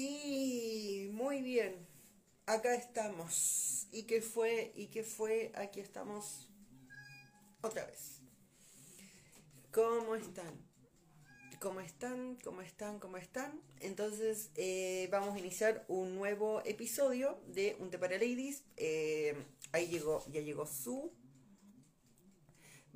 Sí, muy bien. Acá estamos. ¿Y qué fue? ¿Y qué fue? Aquí estamos otra vez. ¿Cómo están? ¿Cómo están? ¿Cómo están? ¿Cómo están? Entonces eh, vamos a iniciar un nuevo episodio de Un Té para Ladies. Eh, ahí llegó, ya llegó su.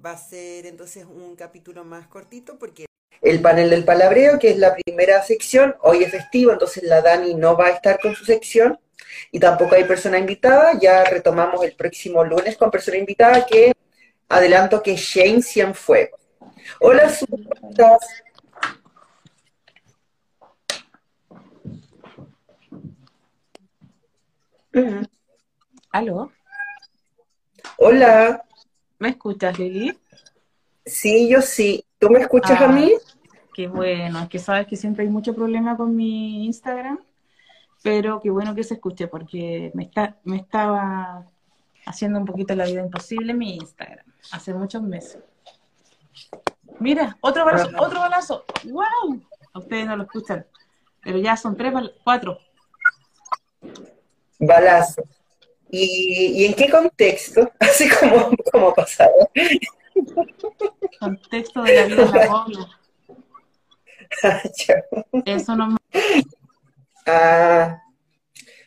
Va a ser entonces un capítulo más cortito porque el panel del palabreo, que es la primera sección, hoy es festivo, entonces la Dani no va a estar con su sección y tampoco hay persona invitada. Ya retomamos el próximo lunes con persona invitada, que adelanto que Shane Cienfuegos. Hola, Su, ¿cómo estás? ¿Aló? Hola. ¿Me escuchas, Lili? Sí, yo sí. ¿Tú me escuchas a Ah, mí? Qué bueno, es que sabes que siempre hay mucho problema con mi Instagram, pero qué bueno que se escuche porque me está, me estaba haciendo un poquito la vida imposible mi Instagram hace muchos meses. Mira, otro balazo, otro balazo. ¡Wow! Ustedes no lo escuchan, pero ya son tres, cuatro. Balazo. ¿Y, y en qué contexto? Así como, como pasado. Contexto de la vida en la. Eso no me... Ah,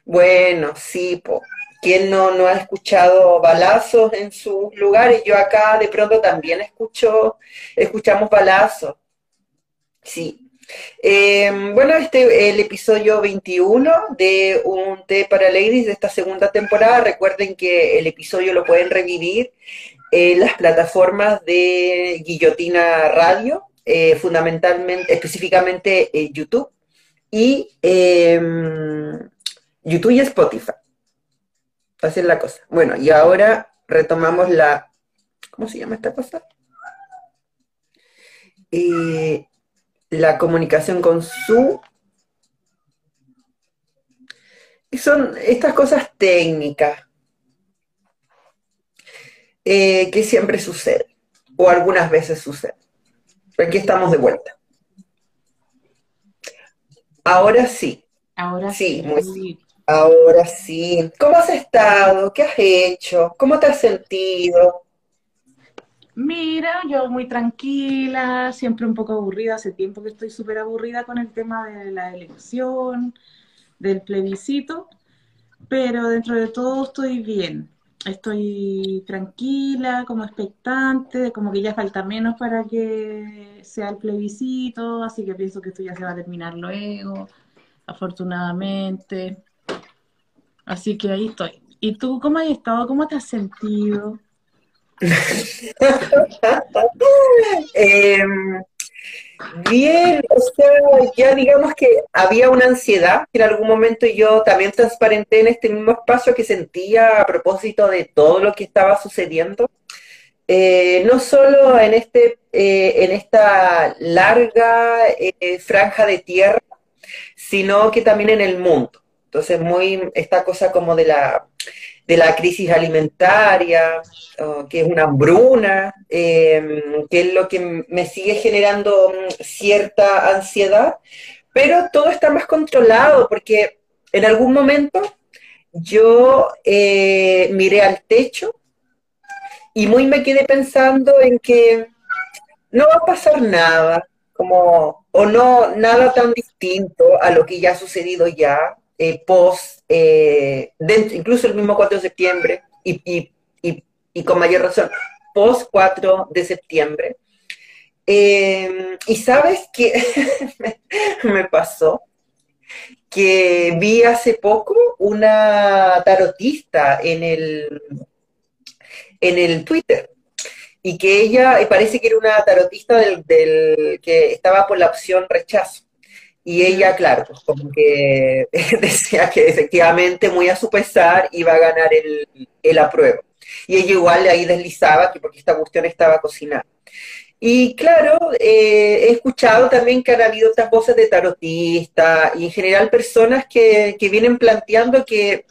bueno, sí, po. ¿Quién no, no ha escuchado balazos en sus lugares? Yo acá de pronto también escucho, escuchamos balazos. Sí. Eh, bueno, este el episodio 21 de Un Té para Ladies de esta segunda temporada. Recuerden que el episodio lo pueden revivir en las plataformas de Guillotina Radio, eh, fundamentalmente, específicamente eh, YouTube y eh, YouTube y Spotify. Así es la cosa. Bueno, y ahora retomamos la, ¿cómo se llama esta cosa? Eh, la comunicación con su... son estas cosas técnicas que siempre suceden, o algunas veces suceden. Aquí estamos de vuelta. Ahora sí, Ahora sí, sí. muy Ahora sí. ¿Cómo has estado? ¿Qué has hecho? ¿Cómo te has sentido? Mira, yo muy tranquila, siempre un poco aburrida, hace tiempo que estoy súper aburrida con el tema de la elección, del plebiscito, pero dentro de todo estoy bien. Estoy tranquila, como expectante, como que ya falta menos para que sea el plebiscito, así que pienso que esto ya se va a terminar luego, afortunadamente. Así que ahí estoy. ¿Y tú cómo has estado? ¿Cómo te has sentido? Eh, bien, o sea, ya digamos que había una ansiedad que en algún momento yo también transparenté en este mismo espacio que sentía a propósito de todo lo que estaba sucediendo. Eh, no solo en este, eh, en esta larga eh, franja de tierra, sino que también en el mundo. Entonces, muy esta cosa como de la, de la crisis alimentaria, que es una hambruna, eh, que es lo que me sigue generando mm, cierta ansiedad, pero todo está más controlado porque en algún momento yo eh, miré al techo y muy me quedé pensando en que no va a pasar nada, como, o no, nada tan distinto a lo que ya ha sucedido ya, eh, post, eh, dentro- incluso el mismo 4 de septiembre, y, y- y- con mayor razón, post 4 de septiembre. Eh, y sabes que me, me pasó que vi hace poco una tarotista en el, en el Twitter y que ella eh, parece que era una tarotista del, del- que estaba por la opción rechazo. Y ella, claro, pues como que decía que efectivamente, muy a su pesar, iba a ganar el, el apruebo. Y ella igual ahí deslizaba que porque esta cuestión estaba cocinada. Y claro, eh, he escuchado también que han habido otras voces de tarotistas y en general personas que, que vienen planteando que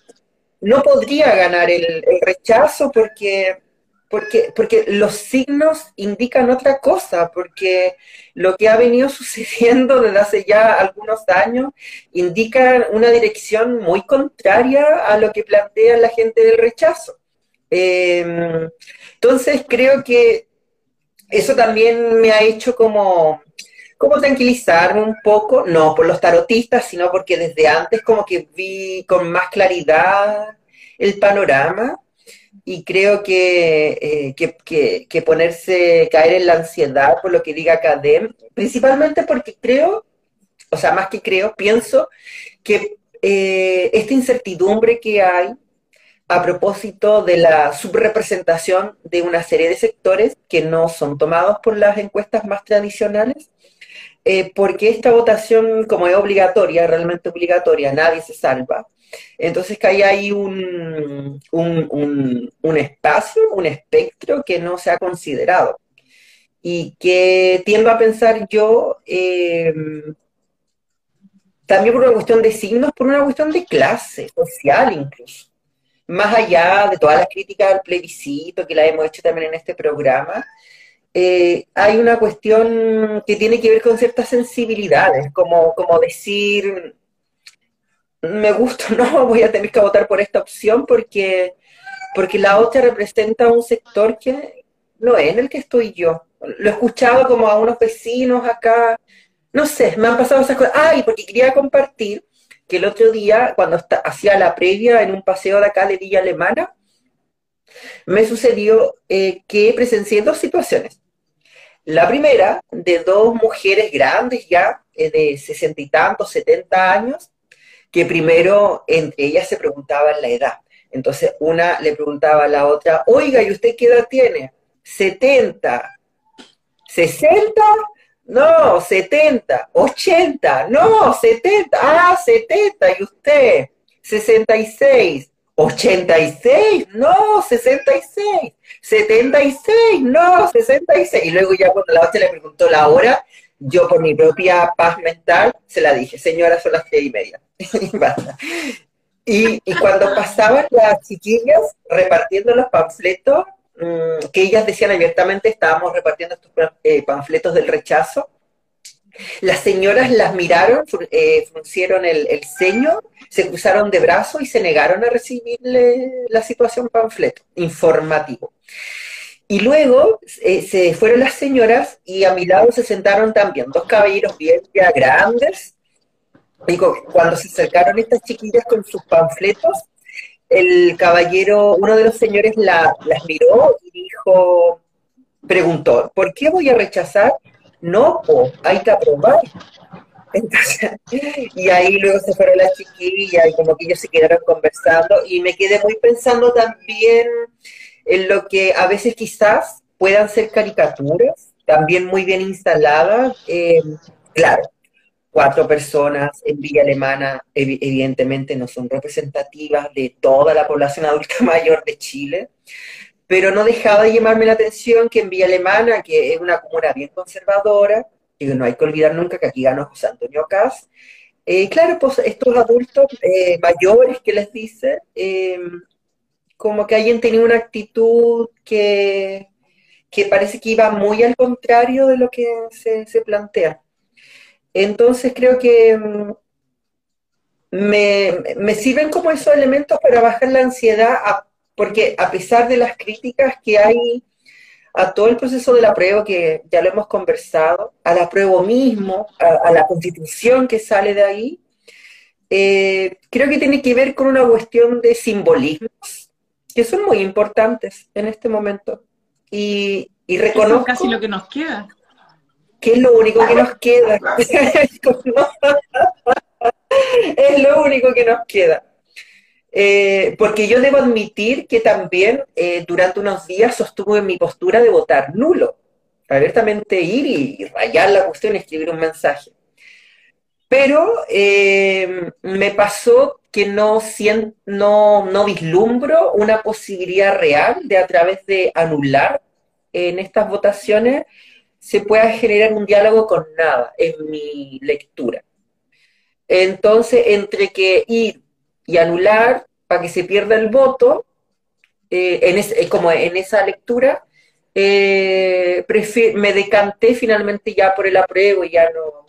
no podría ganar el, el rechazo porque porque, porque los signos indican otra cosa, porque lo que ha venido sucediendo desde hace ya algunos años indica una dirección muy contraria a lo que plantea la gente del rechazo. Em, entonces creo que eso también me ha hecho como, como tranquilizarme un poco, no por los tarotistas, sino porque desde antes como que vi con más claridad el panorama y creo eh, que, que, ponerse, caer en la ansiedad por lo que diga Cadem, principalmente porque creo, o sea, más que creo, pienso que eh, esta incertidumbre que hay a propósito de la subrepresentación de una serie de sectores que no son tomados por las encuestas más tradicionales, eh, porque esta votación, como es obligatoria, realmente obligatoria, nadie se salva, entonces que hay ahí un, un, espacio, un espectro que no se ha considerado y que tiendo a pensar yo em, también por una cuestión de signos, por una cuestión de clase social incluso. Más allá de todas las críticas al plebiscito que la hemos hecho también en este programa, eh, hay una cuestión que tiene que ver con ciertas sensibilidades, como, como decir, me gusta no, voy a tener que votar por esta opción porque, porque la otra representa un sector que no es en el que estoy yo. Lo he escuchado como a unos vecinos acá, no sé, me han pasado esas cosas. Ah, y porque quería compartir que el otro día, cuando hacía la previa en un paseo de acá de Villa Alemana, me sucedió eh, que presencié dos situaciones. La primera, de dos mujeres grandes ya, eh, de sesenta y tantos, setenta años, que primero entre ellas se preguntaban la edad. Entonces una le preguntaba a la otra, oiga, ¿y usted qué edad tiene? 70. ¿60? No, 70. 80. No, 70. Ah, 70. ¿Y usted? 66. 86, no, 66, 76, no, 66. Y luego ya cuando la otra le preguntó la hora, yo por mi propia paz mental se la dije, señora, son las tres y media. y, cuando pasaban las chiquillas repartiendo los panfletos, mm, que ellas decían abiertamente, estábamos repartiendo estos eh, panfletos del rechazo, las señoras las miraron, eh, fruncieron el, el, ceño, se cruzaron de brazos y se negaron a recibirle la situación panfleto informativo. Y luego eh, se fueron las señoras y a mi lado se sentaron también dos caballeros bien ya grandes. Y cuando se acercaron estas chiquillas con sus panfletos, el caballero, uno de los señores las miró y dijo, preguntó, ¿por qué voy a rechazar? No, hay que aprobar. y ahí luego se fueron las chiquillas y como que ellos se quedaron conversando y me quedé muy pensando también en lo que a veces quizás puedan ser caricaturas, también muy bien instaladas. Eh, claro, cuatro personas en Villa Alemana evidentemente no son representativas de toda la población adulta mayor de Chile, pero no dejaba de llamarme la atención que en Villa Alemana, que es una comuna bien conservadora, y no hay que olvidar nunca que aquí ganó José Antonio Cas, eh, claro, pues estos adultos eh, mayores que les dice, como que alguien tenía una actitud que, que parece que iba muy al contrario de lo que se, plantea. Entonces creo que mm, me, sirven como esos elementos para bajar la ansiedad, porque a pesar de las críticas que hay a todo el proceso de la prueba, que ya lo hemos conversado, a la prueba mismo, a, la constitución que sale de ahí, eh, creo que tiene que ver con una cuestión de simbolismos que son muy importantes en este momento. Y, y reconozco... Es casi lo que nos queda. Que es lo único que nos queda. es lo único que nos queda. Eh, porque yo debo admitir que también eh, durante unos días sostuve mi postura de votar nulo. Abiertamente ir y, rayar la cuestión y escribir un mensaje. Pero eh, me pasó que no, no, no vislumbro una posibilidad real de a través de anular en estas votaciones se pueda generar un diálogo con nada, en mi lectura. Entonces, entre que ir y anular para que se pierda el voto, eh, en como en esa lectura, eh, me decanté finalmente ya por el apruebo y ya no,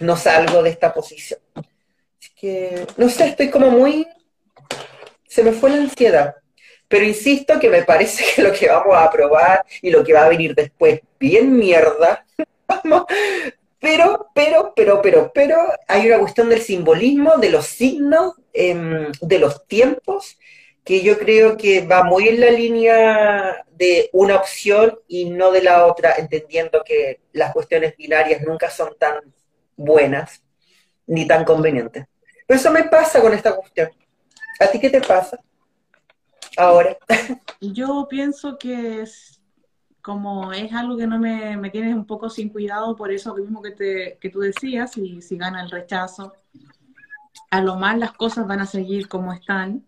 no salgo de esta posición. Así que, no sé, estoy como muy... Se me fue la ansiedad. Pero insisto que me parece que lo que vamos a aprobar y lo que va a venir después, bien mierda. pero, pero, pero, pero, pero, hay una cuestión del simbolismo, de los signos, em, de los tiempos, que yo creo que va muy en la línea de una opción y no de la otra, entendiendo que las cuestiones binarias nunca son tan buenas ni tan convenientes. Pero eso me pasa con esta cuestión. ¿A ti qué te pasa? Ahora? Yo pienso que es, como es algo que no me, me tienes un poco sin cuidado, por eso mismo que, te, que tú decías, y si gana el rechazo, a lo más las cosas van a seguir como están.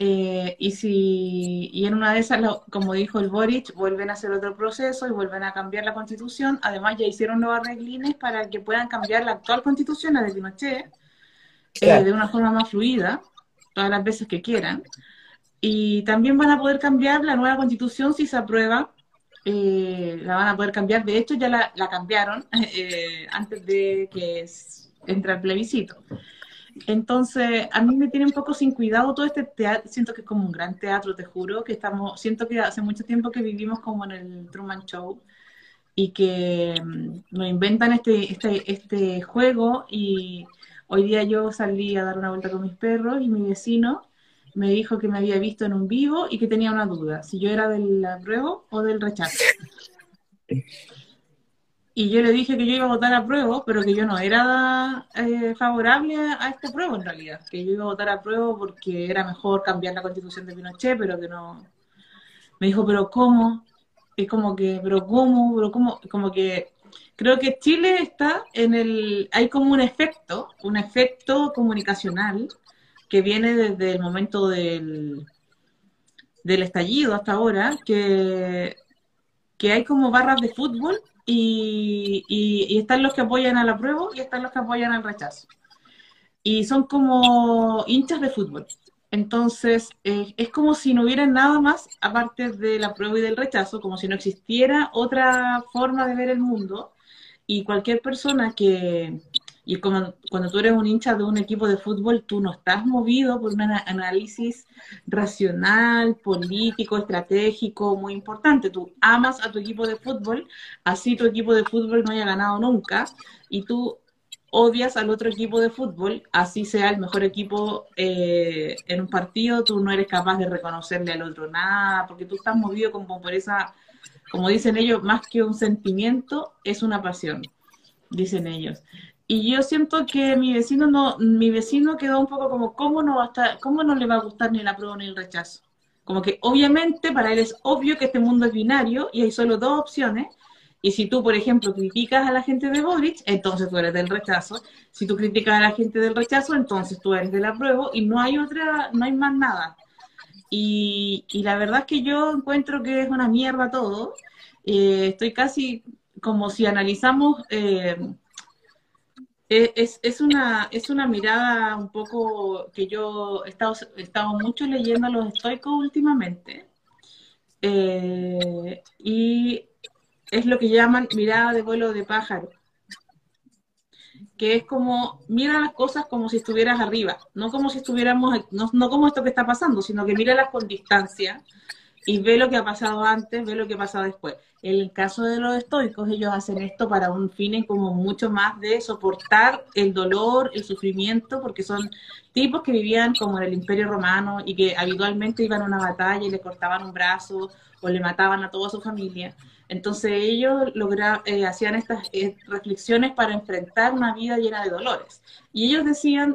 Eh, y si y en una de esas, como dijo el Boric, vuelven a hacer otro proceso y vuelven a cambiar la constitución. Además, ya hicieron nuevas reglines para que puedan cambiar la actual constitución, la de Pinochet, eh, de una forma más fluida, todas las veces que quieran. Y también van a poder cambiar la nueva constitución si se aprueba. Eh, la van a poder cambiar. De hecho, ya la, cambiaron eh, antes de que entre el plebiscito. Entonces, a mí me tiene un poco sin cuidado todo este teatro. Siento que es como un gran teatro, te juro, que estamos, siento que hace mucho tiempo que vivimos como en el Truman Show y que mm, nos inventan este, este, este juego y hoy día yo salí a dar una vuelta con mis perros y mi vecino me dijo que me había visto en un vivo y que tenía una duda, si yo era del apruebo o del rechazo. Y yo le dije que yo iba a votar a prueba, pero que yo no era eh, favorable a este prueba en realidad, que yo iba a votar a prueba porque era mejor cambiar la constitución de Pinochet, pero que no. Me dijo, pero ¿cómo? Es como que, pero ¿cómo? Pero ¿cómo? Como que creo que Chile está en el. Hay como un efecto, un efecto comunicacional que viene desde el momento del, del estallido hasta ahora, que, que hay como barras de fútbol y, y, están los que apoyan a la prueba y están los que apoyan al rechazo. Y son como hinchas de fútbol. Entonces, eh, es como si no hubiera nada más aparte de la prueba y del rechazo, como si no existiera otra forma de ver el mundo. Y cualquier persona que, y como, cuando tú eres un hincha de un equipo de fútbol, tú no estás movido por un análisis racional, político, estratégico, muy importante. Tú amas a tu equipo de fútbol, así tu equipo de fútbol no haya ganado nunca, y tú odias al otro equipo de fútbol, así sea el mejor equipo eh, en un partido, tú no eres capaz de reconocerle al otro nada, porque tú estás movido como por esa, como dicen ellos, más que un sentimiento, es una pasión, dicen ellos. Y yo siento que mi vecino no, mi vecino quedó un poco como, ¿cómo no va a estar, cómo no le va a gustar ni la prueba ni el rechazo? Como que obviamente para él es obvio que este mundo es binario y hay solo dos opciones. Y si tú, por ejemplo, criticas a la gente de Boric, entonces tú eres del rechazo. Si tú criticas a la gente del rechazo, entonces tú eres del apruebo y no hay otra, no hay más nada. Y, y la verdad es que yo encuentro que es una mierda todo. Eh, estoy casi como si analizamos eh, es, es, una, es una mirada un poco que yo he estado, he estado mucho leyendo a los estoicos últimamente. Eh, y es lo que llaman mirada de vuelo de pájaro. Que es como, mira las cosas como si estuvieras arriba, no como si estuviéramos, no, no como esto que está pasando, sino que míralas con distancia y ve lo que ha pasado antes, ve lo que ha pasado después. El caso de los estoicos, ellos hacen esto para un fin como mucho más de soportar el dolor, el sufrimiento, porque son tipos que vivían como en el Imperio Romano y que habitualmente iban a una batalla y le cortaban un brazo o le mataban a toda su familia. Entonces ellos logra, eh, hacían estas eh, reflexiones para enfrentar una vida llena de dolores. Y ellos decían,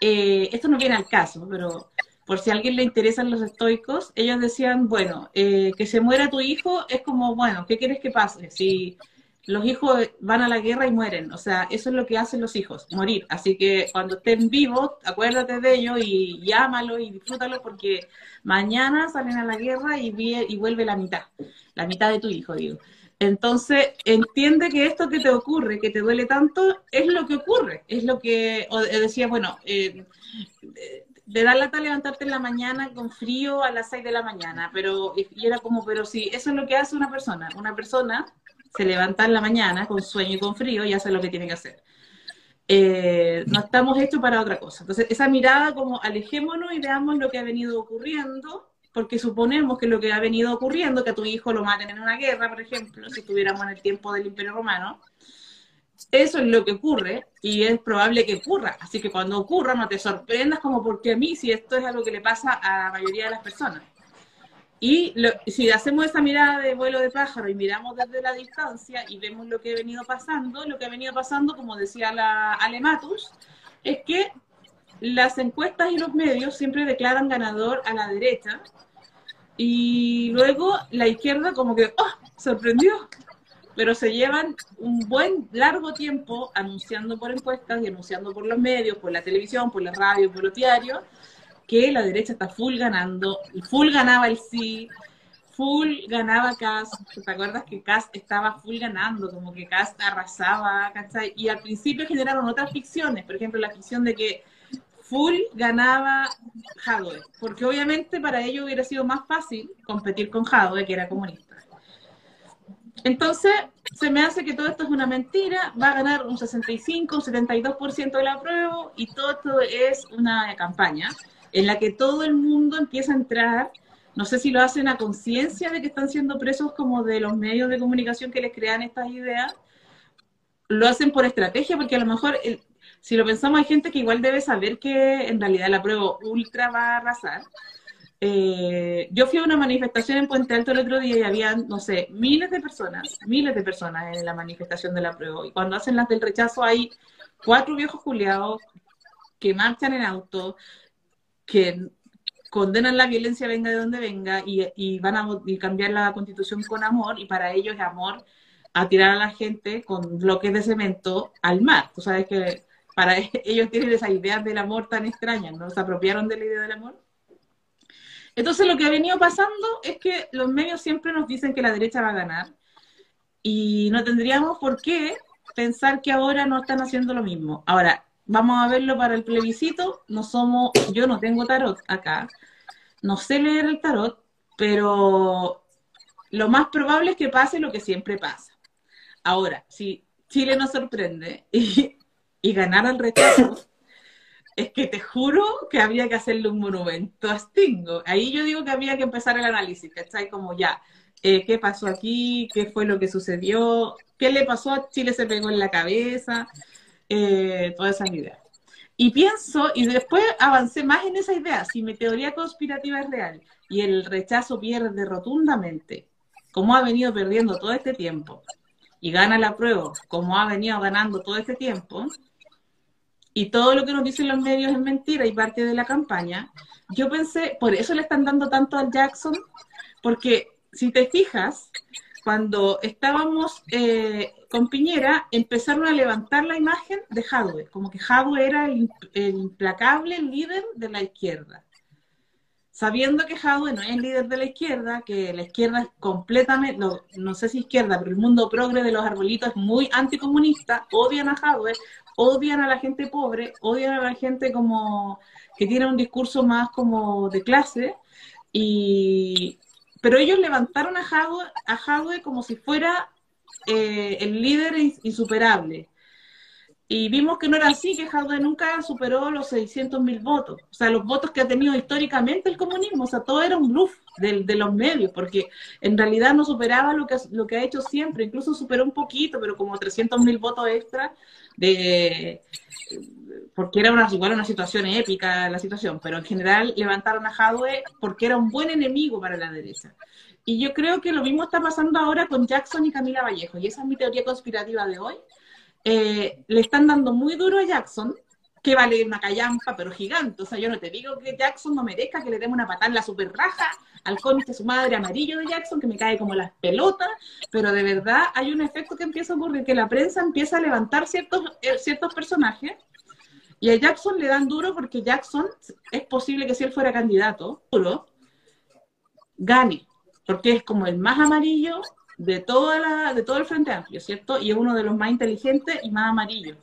eh, esto no viene al caso, pero por si a alguien le interesan los estoicos, ellos decían, bueno, eh, que se muera tu hijo es como, bueno, ¿qué quieres que pase? Si los hijos van a la guerra y mueren, o sea, eso es lo que hacen los hijos, morir. Así que cuando estén vivos, acuérdate de ellos y llámalo y disfrútalo porque mañana salen a la guerra y, y vuelve la mitad, la mitad de tu hijo, digo. Entonces, entiende que esto que te ocurre, que te duele tanto, es lo que ocurre, es lo que, decía, bueno, eh, de dar lata levantarte en la mañana con frío a las 6 de la mañana, pero y era como, pero sí, eso es lo que hace una persona. Una persona se levanta en la mañana con sueño y con frío y hace lo que tiene que hacer. Eh, no estamos hechos para otra cosa. Entonces, esa mirada como alejémonos y veamos lo que ha venido ocurriendo, porque suponemos que lo que ha venido ocurriendo, que a tu hijo lo maten en una guerra, por ejemplo, si estuviéramos en el tiempo del Imperio Romano, eso es lo que ocurre y es probable que ocurra. Así que cuando ocurra no te sorprendas como porque a mí, si esto es algo que le pasa a la mayoría de las personas. Y si hacemos esa mirada de vuelo de pájaro y miramos desde la distancia y vemos lo que ha venido pasando, lo que ha venido pasando, como decía la Alematus, es que las encuestas y los medios siempre declaran ganador a la derecha y luego la izquierda como que ¡oh! sorprendió pero se llevan un buen largo tiempo anunciando por encuestas y anunciando por los medios, por la televisión, por la radio, por los diarios, que la derecha está full ganando, full ganaba el sí, full ganaba Cas, ¿te acuerdas que Cas estaba full ganando, como que Cas arrasaba, ¿cachai? Y al principio generaron otras ficciones, por ejemplo, la ficción de que full ganaba Jadwe, porque obviamente para ellos hubiera sido más fácil competir con Jadwe, que era comunista. Entonces, se me hace que todo esto es una mentira, va a ganar un 65, un 72% de la prueba y todo esto es una campaña en la que todo el mundo empieza a entrar, no sé si lo hacen a conciencia de que están siendo presos como de los medios de comunicación que les crean estas ideas, lo hacen por estrategia, porque a lo mejor, si lo pensamos, hay gente que igual debe saber que en realidad la prueba ultra va a arrasar, eh, yo fui a una manifestación en Puente Alto el otro día y había, no sé, miles de personas, miles de personas en la manifestación de la prueba. Y cuando hacen las del rechazo hay cuatro viejos juliados que marchan en auto, que condenan la violencia venga de donde venga y, van a cambiar la constitución con amor y para ellos es amor a tirar a la gente con bloques de cemento al mar. Tú sabes que para ellos tienen esa idea del amor tan extraña, ¿no? Se apropiaron de la idea del amor. Entonces lo que ha venido pasando es que los medios siempre nos dicen que la derecha va a ganar y no tendríamos por qué pensar que ahora no están haciendo lo mismo. Ahora, vamos a verlo para el plebiscito. No somos, yo no tengo tarot acá, no sé leer el tarot, pero lo más probable es que pase lo que siempre pasa. Ahora, si Chile nos sorprende y, y ganara el rechazo, es que te juro que había que hacerle un monumento a Stingo. Ahí yo digo que había que empezar el análisis, ¿cachai? Como ya, eh, ¿qué pasó aquí? ¿Qué fue lo que sucedió? ¿Qué le pasó a Chile? ¿Se pegó en la cabeza? Eh, todas esas ideas. Y pienso, y después avancé más en esa idea, si mi teoría conspirativa es real y el rechazo pierde rotundamente, como ha venido perdiendo todo este tiempo, y gana la prueba, como ha venido ganando todo este tiempo, y todo lo que nos dicen los medios es mentira y parte de la campaña, yo pensé, por eso le están dando tanto al Jackson, porque si te fijas, cuando estábamos eh, con Piñera, empezaron a levantar la imagen de Jadwe, como que Jadwe era el, implacable líder de la izquierda. Sabiendo que Jadwe no es líder de la izquierda, que la izquierda es completamente, no, no sé si izquierda, pero el mundo progre de los arbolitos es muy anticomunista, odian a Jadwe, odian a la gente pobre, odian a la gente como que tiene un discurso más como de clase, y, pero ellos levantaron a Jadwe, a como si fuera eh, el líder insuperable. Y vimos que no era así, que Jadwe nunca superó los 600 mil votos. O sea, los votos que ha tenido históricamente el comunismo. O sea, todo era un bluff de, los medios, porque en realidad no superaba lo que, lo que ha hecho siempre. Incluso superó un poquito, pero como 300 mil votos extra de porque era una, igual una situación épica la situación, pero en general levantaron a Jadwe porque era un buen enemigo para la derecha. Y yo creo que lo mismo está pasando ahora con Jackson y Camila Vallejo, y esa es mi teoría conspirativa de hoy. Eh, le están dando muy duro a Jackson, que vale una callampa, pero gigante. O sea, yo no te digo que Jackson no merezca que le demos una patada en la super raja al de su madre amarillo de Jackson, que me cae como las pelotas, pero de verdad hay un efecto que empieza a ocurrir, que la prensa empieza a levantar ciertos, eh, ciertos personajes, y a Jackson le dan duro porque Jackson es posible que si él fuera candidato, duro, gane, porque es como el más amarillo de, toda la, de todo el Frente Amplio, ¿cierto? Y es uno de los más inteligentes y más amarillos.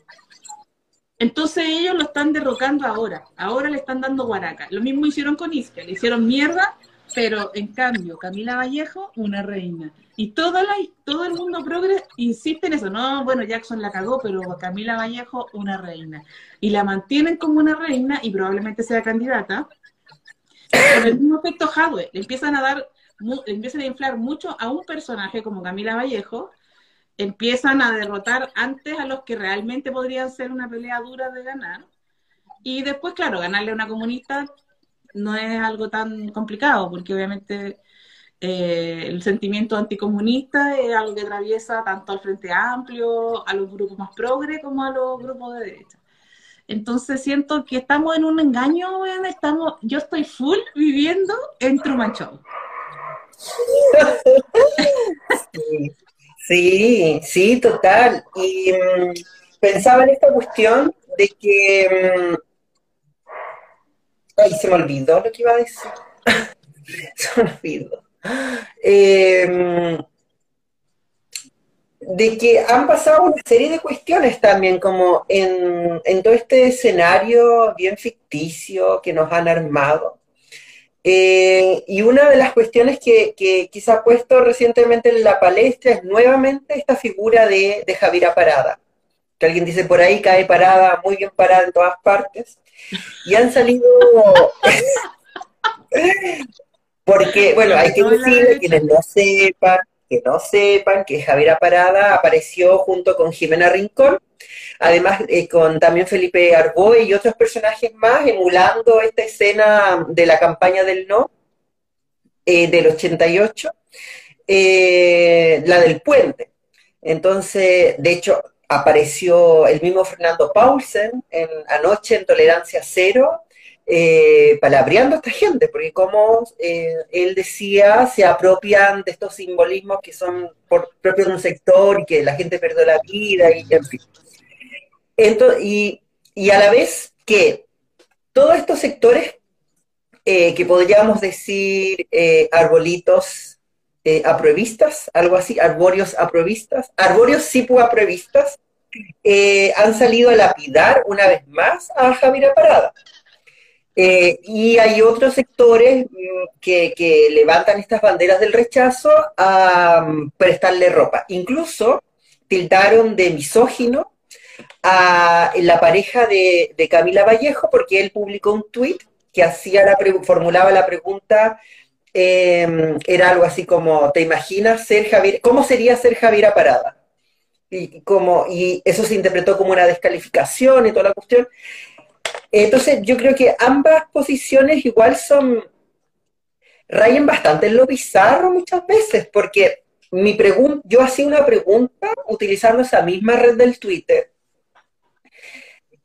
Entonces ellos lo están derrocando ahora, ahora le están dando guaraca. Lo mismo hicieron con Isca, le hicieron mierda, pero en cambio Camila Vallejo, una reina. Y todo, la, todo el mundo progre insiste en eso. No, bueno, Jackson la cagó, pero Camila Vallejo, una reina. Y la mantienen como una reina y probablemente sea candidata. Con el mismo efecto Hadwe, le empiezan a dar, empiezan a inflar mucho a un personaje como Camila Vallejo, empiezan a derrotar antes a los que realmente podrían ser una pelea dura de ganar. Y después, claro, ganarle a una comunista no es algo tan complicado, porque obviamente eh, el sentimiento anticomunista es algo que atraviesa tanto al Frente Amplio, a los grupos más progres, como a los grupos de derecha. Entonces siento que estamos en un engaño, estamos, yo estoy full viviendo en Truman Show. Sí, sí, total. Y mm, pensaba en esta cuestión de que... Mm, ay, se me olvidó lo que iba a decir. se me olvidó. Em, de que han pasado una serie de cuestiones también, como en, en todo este escenario bien ficticio que nos han armado eh, y una de las cuestiones que, que, se ha puesto recientemente en la palestra es nuevamente esta figura de, de Javiera Parada, que alguien dice por ahí cae parada, muy bien parada en todas partes, y han salido... Porque, bueno, hay que decirle, quienes no sepan, que no sepan que Javiera Parada apareció junto con Jimena Rincón, además eh, con también Felipe Arboe y otros personajes más, emulando esta escena de la campaña del no, eh, del 88, eh, la del puente. Entonces, de hecho, apareció el mismo Fernando Paulsen en, anoche en Tolerancia Cero, palabreando a esta gente, porque como él decía, se apropian de estos simbolismos que son por, propios de un sector y que la gente perdió la vida y en fin y, a la vez que todos estos sectores eh, que podríamos decir eh, arbolitos eh, algo así, arborios apruebistas, arborios sipu apruebistas, han salido a lapidar una vez más a Javier Parada. y hay otros sectores mm, que, que, levantan estas banderas del rechazo a mm, prestarle ropa. Incluso tildaron de misógino a la pareja de, Camila Vallejo porque él publicó un tuit que hacía la formulaba la pregunta, em, era algo así como, ¿te imaginas ser Javier, cómo sería ser Javiera Parada? Y, como, y eso se interpretó como una descalificación y toda la cuestión. Entonces, yo creo que ambas posiciones igual son, rayen bastante en lo bizarro muchas veces, porque mi pregunta, yo hacía una pregunta utilizando esa misma red del Twitter,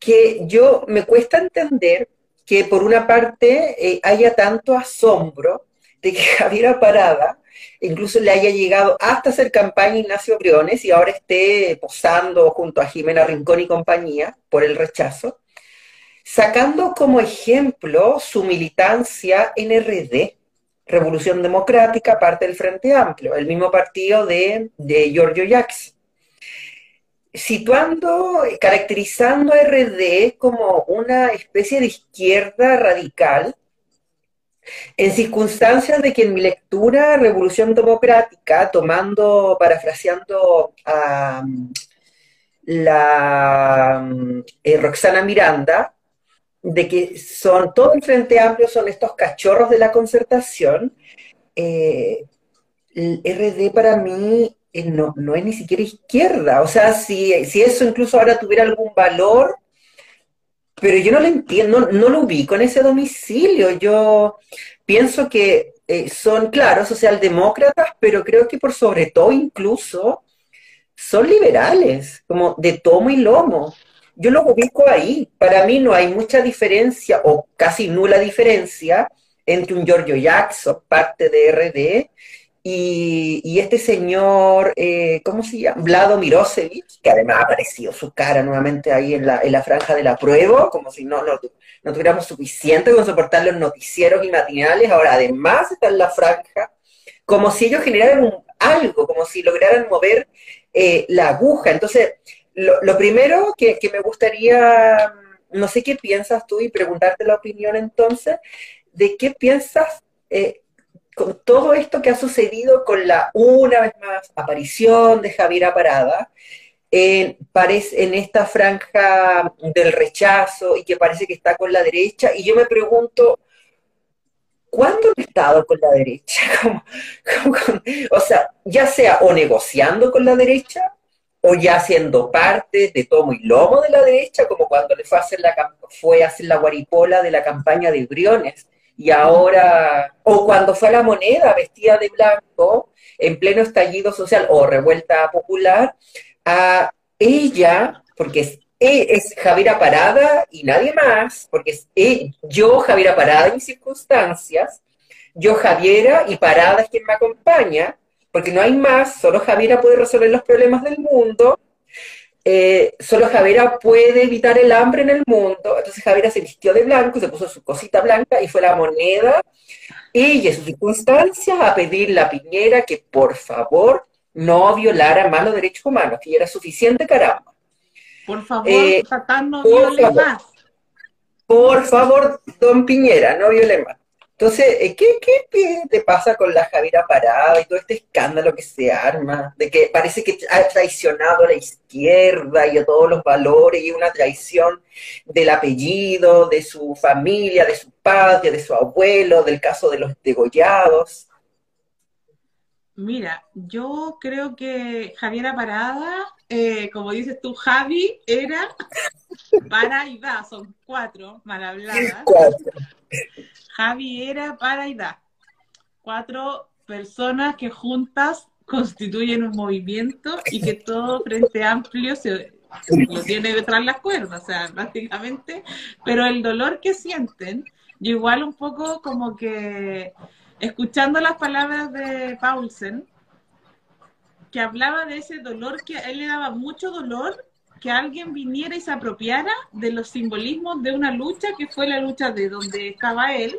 que yo me cuesta entender que por una parte eh, haya tanto asombro de que Javiera Parada incluso le haya llegado hasta hacer campaña Ignacio Briones y ahora esté posando junto a Jimena Rincón y compañía por el rechazo, sacando como ejemplo su militancia en RD, Revolución Democrática, parte del Frente Amplio, el mismo partido de, de Giorgio Jackson situando, caracterizando a RD como una especie de izquierda radical, en circunstancias de que en mi lectura Revolución Democrática, tomando, parafraseando a la eh, Roxana Miranda, de que son todo el Frente Amplio son estos cachorros de la concertación, eh, el RD para mí no, no es ni siquiera izquierda. O sea, si, si eso incluso ahora tuviera algún valor, pero yo no lo entiendo, no, lo ubico en ese domicilio. Yo pienso que eh, son, claro, socialdemócratas, pero creo que por sobre todo incluso son liberales, como de tomo y lomo. Yo los ubico ahí. Para mí no hay mucha diferencia, o casi nula diferencia, entre un Giorgio Jackson, parte de RD, y, este señor, eh, ¿cómo se llama? Vlado Mirosevich, que además ha aparecido su cara nuevamente ahí en la, en la franja de la prueba, como si no, no, no, tuviéramos suficiente con soportar los noticieros y matinales, ahora además está en la franja, como si ellos generaran algo, como si lograran mover eh, la aguja. Entonces, lo, primero que, me gustaría, no sé qué piensas tú y preguntarte la opinión entonces, de qué piensas eh, con todo esto que ha sucedido con la una vez más aparición de Javiera Parada, en, parece, en esta franja del rechazo y que parece que está con la derecha, y yo me pregunto, ¿cuándo ha estado con la derecha? o sea, ya sea o negociando con la derecha, o ya siendo parte de tomo y lomo de la derecha, como cuando le fue a hacer la, fue a hacer la guaripola de la campaña de Briones, y ahora, o cuando fue a la moneda vestida de blanco, en pleno estallido social o revuelta popular, a ella, porque es, es Javiera Parada y nadie más, porque es yo, Javiera Parada en mis circunstancias, yo, Javiera, y Parada es quien me acompaña, porque no hay más, solo Javiera puede resolver los problemas del mundo, eh, solo Javiera puede evitar el hambre en el mundo, entonces Javiera se vistió de blanco, se puso su cosita blanca y fue la moneda, ella en sus circunstancias a pedir la piñera que por favor no violara más los derechos humanos, que ya era suficiente caramba. Por favor, eh, no viole más. Por favor, don Piñera, no viole más. Entonces, eh, ¿qué, ¿qué, te pasa con la Javiera Parada y todo este escándalo que se arma? De que parece que ha traicionado a la izquierda y a todos los valores y una traición del apellido, de su familia, de su padre, de su abuelo, del caso de los degollados. Mira, yo creo que Javiera Parada, eh, como dices tú, Javi, era para y da, son cuatro mal habladas. Cuatro. Javi era para y da. Cuatro personas que juntas constituyen un movimiento y que todo Frente Amplio se lo tiene detrás las cuerdas, o sea, prácticamente, pero el dolor que sienten, igual un poco como que escuchando las palabras de Paulsen, que hablaba de ese dolor que a él le daba mucho dolor que alguien viniera y se apropiara de los simbolismos de una lucha que fue la lucha de donde estaba él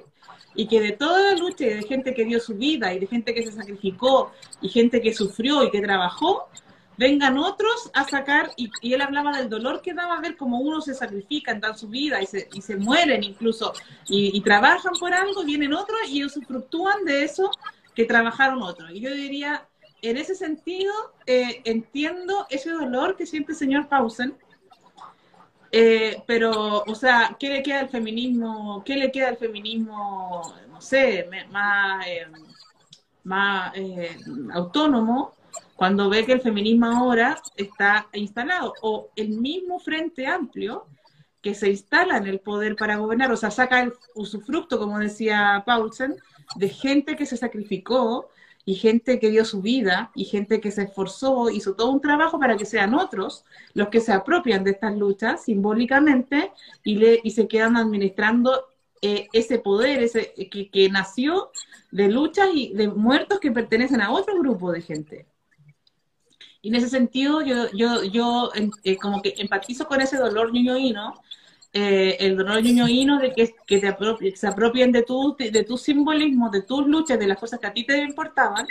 y que de toda la lucha y de gente que dio su vida y de gente que se sacrificó y gente que sufrió y que trabajó, vengan otros a sacar, y, él hablaba del dolor que daba ver cómo uno se sacrifica, en su vida y se, y se mueren incluso y, trabajan por algo, vienen otros y ellos fructúan de eso que trabajaron otros. Y yo diría, en ese sentido, eh, entiendo ese dolor que siente el señor Pausen, eh, pero, o sea, ¿qué le queda al feminismo? ¿Qué le queda al feminismo, no sé, más, eh, más eh, autónomo cuando ve que el feminismo ahora está instalado? O el mismo Frente Amplio que se instala en el poder para gobernar, o sea, saca el usufructo, como decía Paulsen, de gente que se sacrificó y gente que dio su vida y gente que se esforzó, hizo todo un trabajo para que sean otros los que se apropian de estas luchas simbólicamente y, le, y se quedan administrando eh, ese poder ese, que, que, nació de luchas y de muertos que pertenecen a otro grupo de gente. Y en ese sentido yo, yo, yo eh, como que empatizo con ese dolor ñoñoíno, eh, el dolor ñoñoíno de que, que se apropien de tu, de tu simbolismo, de tus luchas, de las cosas que a ti te importaban,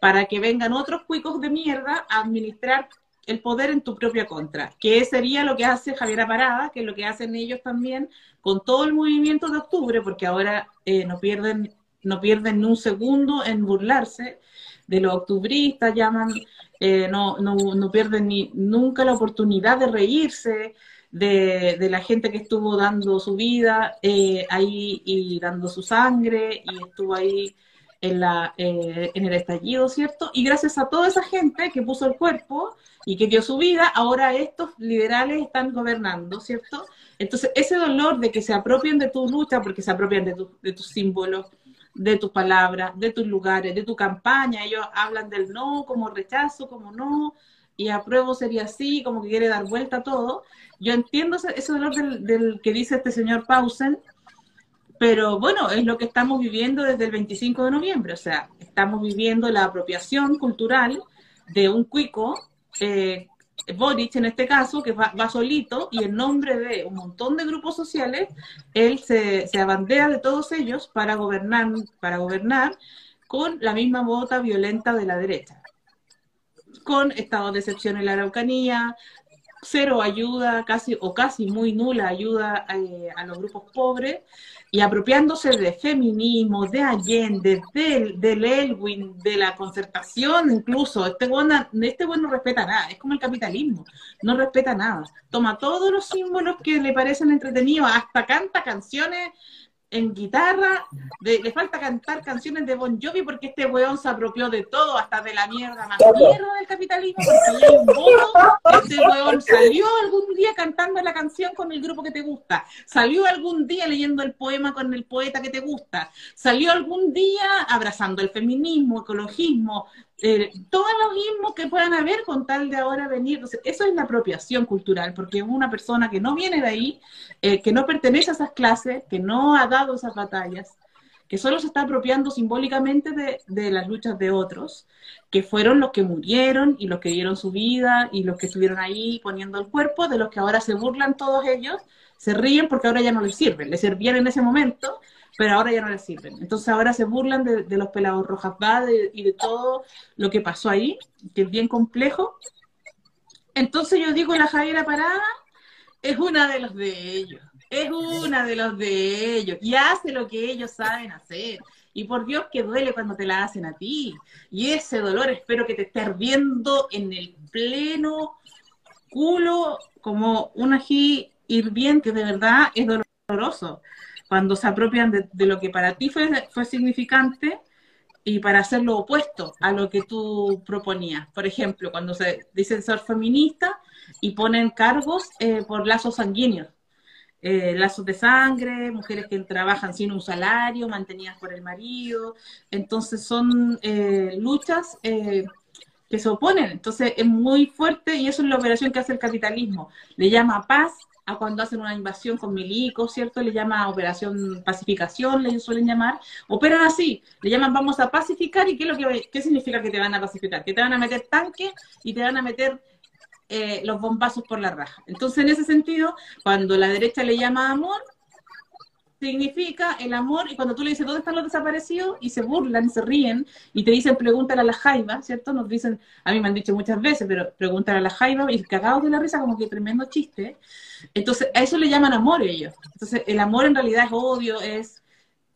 para que vengan otros cuicos de mierda a administrar el poder en tu propia contra, que sería lo que hace Javier Parada, que es lo que hacen ellos también con todo el movimiento de octubre, porque ahora eh, no pierden no pierden un segundo en burlarse de los octubristas, llaman, eh, no, no, no pierden ni nunca la oportunidad de reírse, de, la gente que estuvo dando su vida eh, ahí y dando su sangre y estuvo ahí en, la, eh, en el estallido, ¿cierto? Y gracias a toda esa gente que puso el cuerpo y que dio su vida, ahora estos liberales están gobernando, ¿cierto? Entonces, ese dolor de que se apropien de tu lucha, porque se apropian de, tu, de tus símbolos, de tus palabras, de tus lugares, de tu campaña, ellos hablan del no como rechazo, como no, y apruebo sería así, como que quiere dar vuelta a todo. Yo entiendo ese, dolor del, que dice este señor Pausen, pero bueno, es lo que estamos viviendo desde el 25 de noviembre, o sea, estamos viviendo la apropiación cultural de un cuico, eh, Boric en este caso, que va, solito y en nombre de un montón de grupos sociales, él se, se abandera de todos ellos para gobernar, para gobernar con la misma bota violenta de la derecha con estados de excepción en la Araucanía, cero ayuda, casi o casi muy nula ayuda eh, a los grupos pobres y apropiándose de feminismo, de Allende, del, del Elwin, de la concertación incluso. Este bueno, este bueno no respeta nada, es como el capitalismo, no respeta nada. Toma todos los símbolos que le parecen entretenidos, hasta canta canciones en guitarra, le falta cantar canciones de Bon Jovi porque este weón se apropió de todo, hasta de la mierda más mierda del capitalismo, porque hay un este weón salió algún día cantando la canción con el grupo que te gusta, salió algún día leyendo el poema con el poeta que te gusta, salió algún día abrazando el feminismo, ecologismo, eh, todos los ismos que puedan haber con tal de ahora venir. eso es la apropiación cultural, porque una persona que no viene de ahí, eh, que no pertenece a esas clases, que no ha dado esas batallas, que solo se está apropiando simbólicamente de, de, las luchas de otros, que fueron los que murieron y los que dieron su vida y los que estuvieron ahí poniendo el cuerpo, de los que ahora se burlan todos ellos, se ríen porque ahora ya no les sirven, les servían en ese momento, pero ahora ya no les sirven. Entonces ahora se burlan de, los pelados rojas va y de todo lo que pasó ahí, que es bien complejo. Entonces yo digo, la Javiera Parada es una de los de ellos, es una de los de ellos, y hace lo que ellos saben hacer. Y por Dios que duele cuando te la hacen a ti. Y ese dolor espero que te esté ardiendo en el pleno culo como un ají hirviente, de verdad es doloroso cuando se apropian de, lo que para ti fue, fue significante y para hacer lo opuesto a lo que tú proponías. Por ejemplo, cuando se dicen ser feminista y ponen cargos eh, por lazos sanguíneos. Eh, lazos de sangre, mujeres que trabajan sin un salario, mantenidas por el marido. Entonces son eh, luchas que se oponen. Entonces es muy fuerte y eso es la operación que hace el capitalismo. Le llama paz a cuando hacen una invasión con milicos, ¿cierto? Le llama operación pacificación, le suelen llamar. Operan así, le llaman vamos a pacificar y ¿qué, es lo que, qué significa que te van a pacificar? Que te van a meter tanques y te van a meter eh, los bombazos por la raja. Entonces, en ese sentido, cuando la derecha le llama amor, significa el amor, y cuando tú le dices, ¿dónde están los desaparecidos? Y se burlan, se ríen, y te dicen, pregúntale a la Jaiba, ¿cierto? Nos dicen, a mí me han dicho muchas veces, pero pregúntale a la Jaiba, y cagados de la risa, como que tremendo chiste. Entonces, a eso le llaman amor ellos. Entonces, el amor en realidad es odio, es...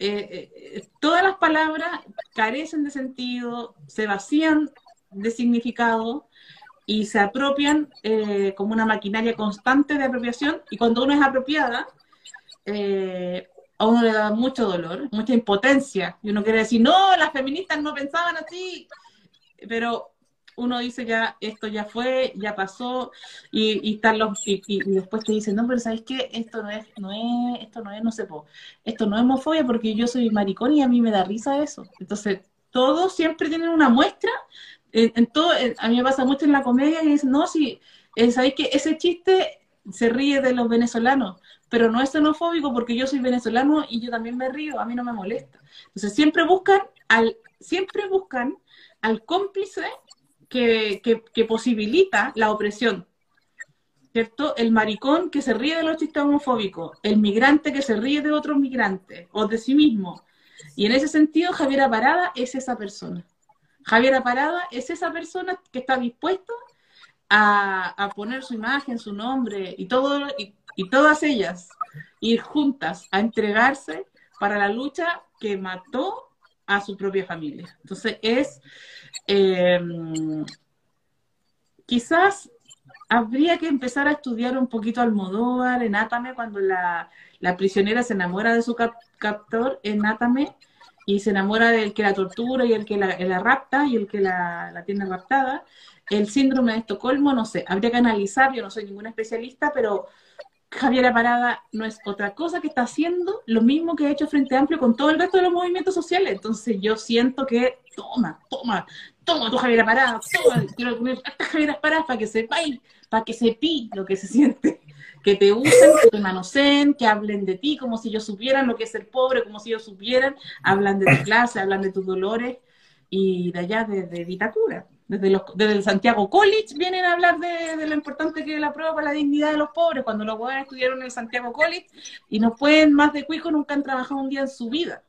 Eh, eh, todas las palabras carecen de sentido, se vacían de significado y se apropian eh, como una maquinaria constante de apropiación, y cuando uno es apropiada, eh, a uno le da mucho dolor, mucha impotencia, y uno quiere decir, no, las feministas no pensaban así, pero uno dice ya, esto ya fue, ya pasó, y, están los, y, después te dicen, no, pero ¿sabes qué? Esto no es, no es, esto no es, no sé, esto no es homofobia porque yo soy maricón y a mí me da risa eso. Entonces, todos siempre tienen una muestra, en, todo, a mí me pasa mucho en la comedia y dicen, no, si, eh, ¿sabéis que ese chiste se ríe de los venezolanos? Pero no es xenofóbico porque yo soy venezolano y yo también me río, a mí no me molesta. Entonces siempre buscan al, siempre buscan al cómplice que, que, posibilita la opresión. ¿Cierto? El maricón que se ríe de los chistes homofóbicos, el migrante que se ríe de otros migrantes o de sí mismo. Y en ese sentido, Javiera Parada es esa persona. Javiera Parada es esa persona que está dispuesta a, a poner su imagen, su nombre y todo, y y todas ellas ir juntas a entregarse para la lucha que mató a su propia familia. Entonces es, em, quizás habría que empezar a estudiar un poquito Almodóvar en Átame cuando la, prisionera se enamora de su captor en Átame y se enamora del que la tortura y el que la, rapta y el que la, la, tiene raptada. El síndrome de Estocolmo, no sé, habría que analizar, yo no soy ninguna especialista, pero Javier Parada no es otra cosa que está haciendo lo mismo que ha hecho Frente Amplio con todo el resto de los movimientos sociales. Entonces yo siento que, toma, toma, toma tu Javier Parada, toma, quiero poner estas Javier Paradas para que sepáis, para que sepí lo que se siente. Que te usen, que te manoseen, que hablen de ti como si ellos supieran lo que es ser pobre, como si ellos supieran, hablan de tu clase, hablan de tus dolores y de allá de, de desde, los, desde el Santiago College vienen a hablar de, lo importante que es la prueba para la dignidad de los pobres, cuando los jóvenes estudiaron en el Santiago College y no pueden más de cuico, nunca han trabajado un día en su vida.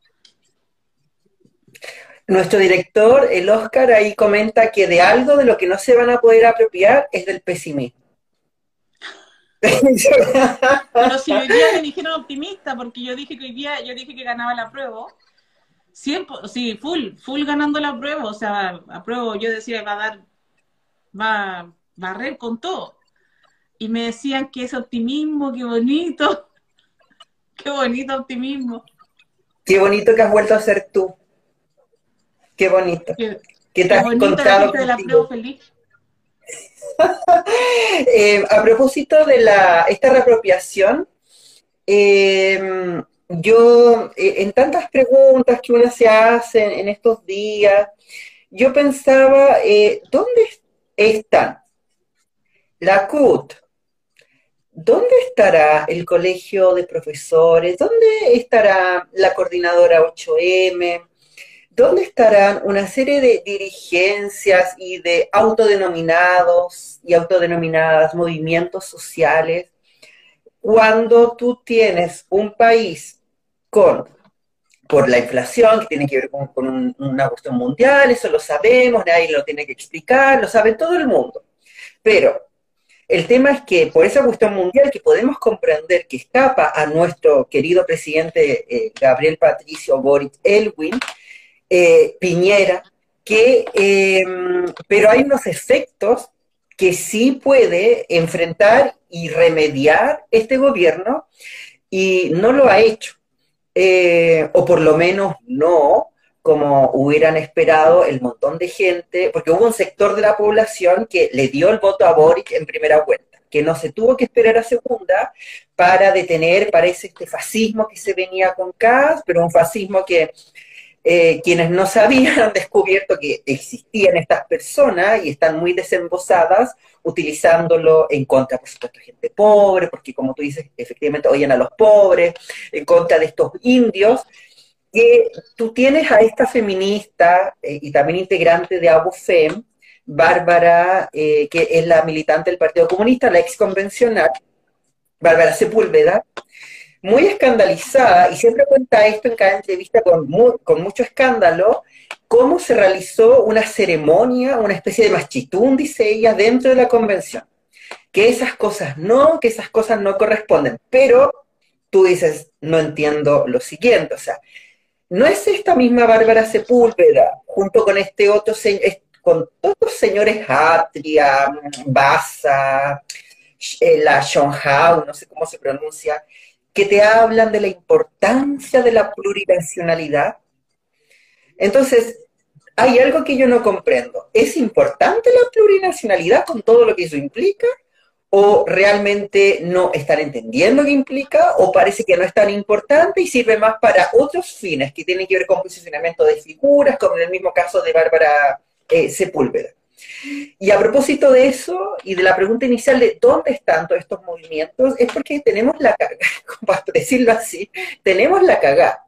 Nuestro director, el Oscar, ahí comenta que de algo de lo que no se van a poder apropiar es del pesimismo. Pero si hoy día me dijeron optimista, porque yo dije que hoy día, yo dije que ganaba la prueba, siempre, sí, full, full ganando la prueba, o sea, apruebo, yo decía va a dar, va a barrer con todo. Y me decían que ese optimismo, qué bonito, qué bonito optimismo. Qué bonito que has vuelto a ser tú. Qué bonito. Qué, te has encontrado. De la prueba feliz. Eh, a propósito de la, esta reapropiación, em, yo, eh, en tantas preguntas que uno se hace en estos días, yo pensaba, eh, ¿dónde están la CUT? ¿Dónde estará el colegio de profesores? ¿Dónde estará la coordinadora 8M? ¿Dónde estarán una serie de dirigencias y de autodenominados y autodenominadas movimientos sociales cuando tú tienes un país con, por la inflación, que tiene que ver con, una cuestión mundial, eso lo sabemos, nadie lo tiene que explicar, lo sabe todo el mundo. Pero el tema es que por esa cuestión mundial que podemos comprender que escapa a nuestro querido presidente eh, Gabriel Patricio Boric Elwin, eh, Piñera, que, eh, pero hay unos efectos que sí puede enfrentar y remediar este gobierno y no lo ha hecho, eh, o por lo menos no como hubieran esperado el montón de gente, porque hubo un sector de la población que le dio el voto a Boric en primera vuelta, que no se tuvo que esperar a segunda para detener, parece, este fascismo que se venía con Kass, pero un fascismo que eh, quienes no sabían han descubierto que existían estas personas y están muy desembosadas utilizándolo en contra, por supuesto, gente pobre, porque como tú dices, efectivamente oyen a los pobres, en contra de estos indios, que tú tienes a esta feminista eh, y también integrante de ABUFEM, Bárbara, eh, que es la militante del Partido Comunista, la ex convencional, Bárbara Sepúlveda, muy escandalizada, y siempre cuenta esto en cada entrevista con, mucho escándalo, cómo se realizó una ceremonia, una especie de machitún, dice ella, dentro de la convención. Que esas cosas no, que esas cosas no corresponden. Pero tú dices, no entiendo lo siguiente, o sea, no es esta misma Bárbara Sepúlveda, junto con este otro, con todos los señores Atria, Baza, eh, la Hao, no sé cómo se pronuncia, que te hablan de la importancia de la plurinacionalidad. Entonces, hay algo que yo no comprendo. ¿Es importante la plurinacionalidad con todo lo que eso implica? ¿O realmente no están entendiendo qué implica? ¿O parece que no es tan importante y sirve más para otros fines que tienen que ver con posicionamiento de figuras, como en el mismo caso de Bárbara eh, Sepúlveda? Y a propósito de eso y de la pregunta inicial de dónde están todos estos movimientos, es porque tenemos la cagada, para decirlo así, tenemos la cagada.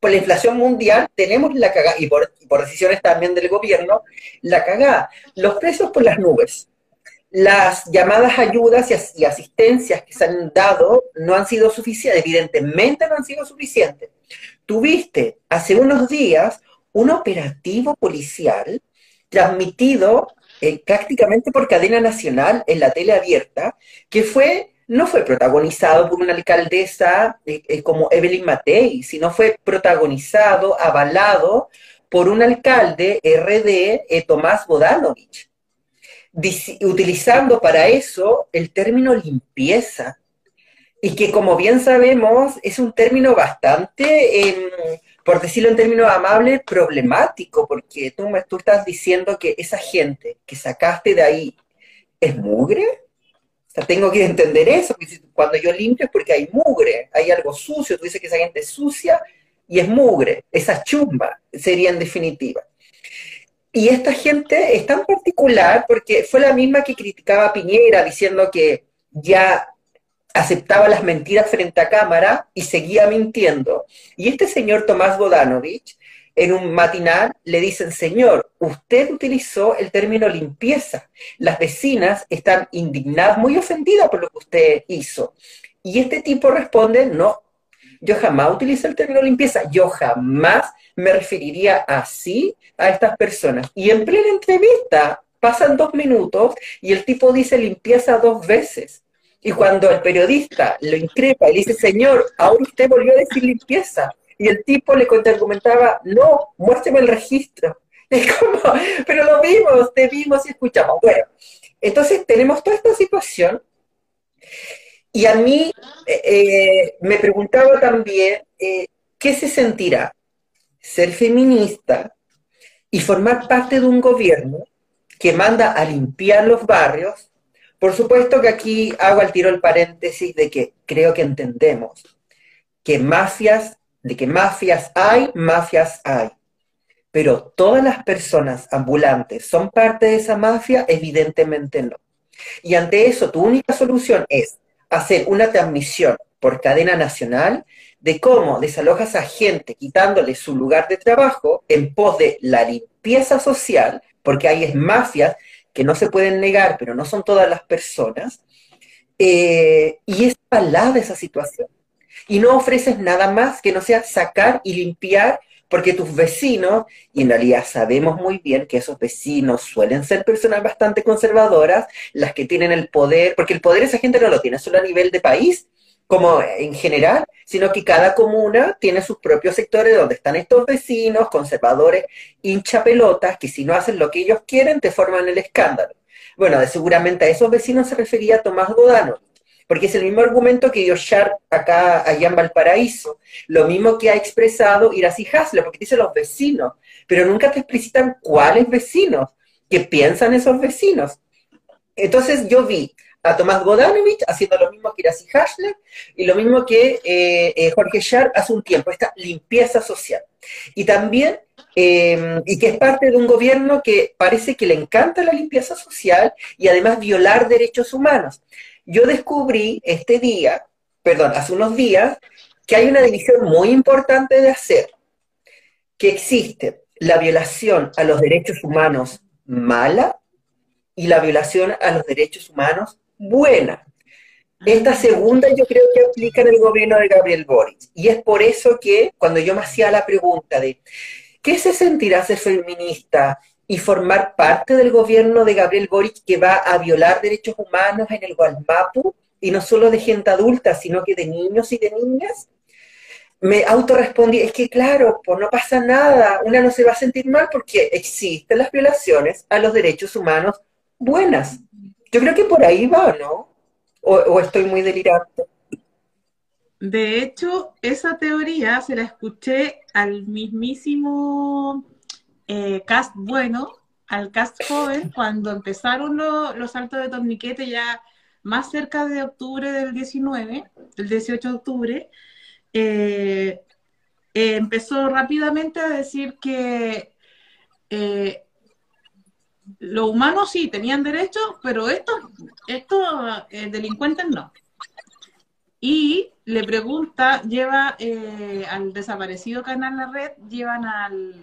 Por la inflación mundial tenemos la cagada, y por, decisiones también del gobierno, la cagada. Los precios por las nubes. Las llamadas ayudas y, asistencias que se han dado no han sido suficientes, evidentemente no han sido suficientes. Tuviste hace unos días un operativo policial transmitido eh, prácticamente por cadena nacional en la tele abierta, que fue no fue protagonizado por una alcaldesa eh, eh, como Evelyn Matei, sino fue protagonizado, avalado por un alcalde RD, Tomás Bodanovich, utilizando para eso el término limpieza, y que como bien sabemos es un término bastante em, por decirlo en términos amables, problemático, porque tú me tú estás diciendo que esa gente que sacaste de ahí es mugre. O sea, tengo que entender eso, porque cuando yo limpio es porque hay mugre, hay algo sucio, tú dices que esa gente es sucia y es mugre, esa chumba sería en definitiva. Y esta gente es tan particular porque fue la misma que criticaba a Piñera diciendo que ya aceptaba las mentiras frente a cámara y seguía mintiendo. Y este señor Tomás Bodanovich, en un matinal, le dicen, señor, usted utilizó el término limpieza. Las vecinas están indignadas, muy ofendidas por lo que usted hizo. Y este tipo responde, no, yo jamás utilizo el término limpieza, yo jamás me referiría así a estas personas. Y en plena entrevista, pasan dos minutos y el tipo dice limpieza dos veces. Y cuando el periodista lo increpa y le dice, señor, ahora usted volvió a decir limpieza. Y el tipo le argumentaba, no, muéstrame el registro. Es como, pero lo vimos, te vimos y escuchamos. Bueno, entonces tenemos toda esta situación. Y a mí eh, eh, me preguntaba también, eh, ¿qué se sentirá ser feminista y formar parte de un gobierno que manda a limpiar los barrios por supuesto que aquí hago al tiro el paréntesis de que creo que entendemos que mafias, de que mafias hay, mafias hay. Pero todas las personas ambulantes son parte de esa mafia, evidentemente no. Y ante eso, tu única solución es hacer una transmisión por cadena nacional de cómo desalojas a gente quitándole su lugar de trabajo en pos de la limpieza social, porque hay es mafias que no se pueden negar, pero no son todas las personas, eh, y es palada esa situación. Y no ofreces nada más que no sea sacar y limpiar, porque tus vecinos, y en realidad sabemos muy bien que esos vecinos suelen ser personas bastante conservadoras, las que tienen el poder, porque el poder esa gente no lo tiene solo a nivel de país, como en general, sino que cada comuna tiene sus propios sectores donde están estos vecinos, conservadores, hinchapelotas, que si no hacen lo que ellos quieren, te forman el escándalo. Bueno, seguramente a esos vecinos se refería Tomás Godano, porque es el mismo argumento que dio Sharp acá, allá en Valparaíso, lo mismo que ha expresado Iracy Hasler, porque dice los vecinos, pero nunca te explicitan cuáles vecinos, qué piensan esos vecinos. Entonces yo vi a Tomás Godanovich haciendo lo mismo que Iracy Hashler y lo mismo que eh, eh, Jorge Schar hace un tiempo, esta limpieza social. Y también, eh, y que es parte de un gobierno que parece que le encanta la limpieza social y además violar derechos humanos. Yo descubrí este día, perdón, hace unos días, que hay una división muy importante de hacer, que existe la violación a los derechos humanos mala y la violación a los derechos humanos buena. Esta segunda yo creo que aplica en el gobierno de Gabriel Boric. Y es por eso que cuando yo me hacía la pregunta de ¿qué se sentirá ser feminista y formar parte del gobierno de Gabriel Boric que va a violar derechos humanos en el Gualmapu? Y no solo de gente adulta, sino que de niños y de niñas. Me autorrespondí, es que claro, pues no pasa nada, una no se va a sentir mal porque existen las violaciones a los derechos humanos buenas. Yo creo que por ahí va, ¿no? O, estoy muy delirante. De hecho, esa teoría se la escuché al mismísimo eh, cast bueno, al cast joven, cuando empezaron los saltos de torniquete ya más cerca de octubre del 19, del 18 de octubre, eh, eh, empezó rápidamente a decir que los humanos sí tenían derechos, pero estos, estos eh, delincuentes no. Y le pregunta, lleva eh, al desaparecido canal La Red, llevan al,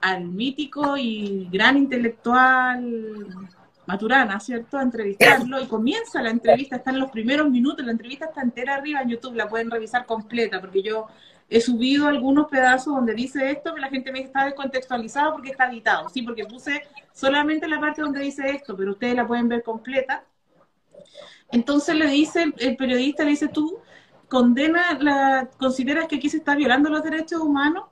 al mítico y gran intelectual Maturana, ¿cierto? A entrevistarlo y comienza la entrevista, está en los primeros minutos, la entrevista está entera arriba en YouTube, la pueden revisar completa, porque yo he subido algunos pedazos donde dice esto, que la gente me está descontextualizado porque está editado, sí, porque puse solamente la parte donde dice esto, pero ustedes la pueden ver completa. Entonces le dice, el periodista le dice, tú condena, consideras que aquí se está violando los derechos humanos,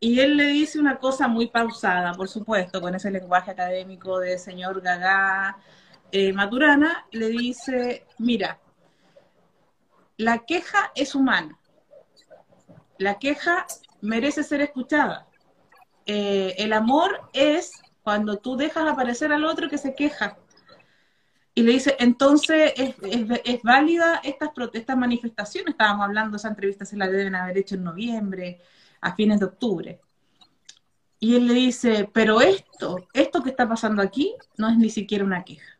y él le dice una cosa muy pausada, por supuesto, con ese lenguaje académico de señor Gagá eh, Maturana, le dice, mira, la queja es humana, la queja merece ser escuchada. Eh, el amor es cuando tú dejas aparecer al otro que se queja. Y le dice, entonces, ¿es, válida estas, estas manifestaciones? Estábamos hablando, esa entrevista se la deben haber hecho en noviembre, a fines de octubre. Y él le dice, pero esto, esto que está pasando aquí no es ni siquiera una queja.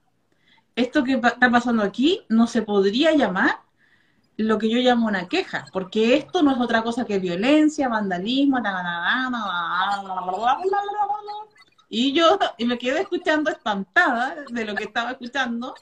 Esto que está pasando aquí no se podría llamar lo que yo llamo una queja, porque esto no es otra cosa que violencia, vandalismo, y yo y me quedé escuchando espantada de lo que estaba escuchando.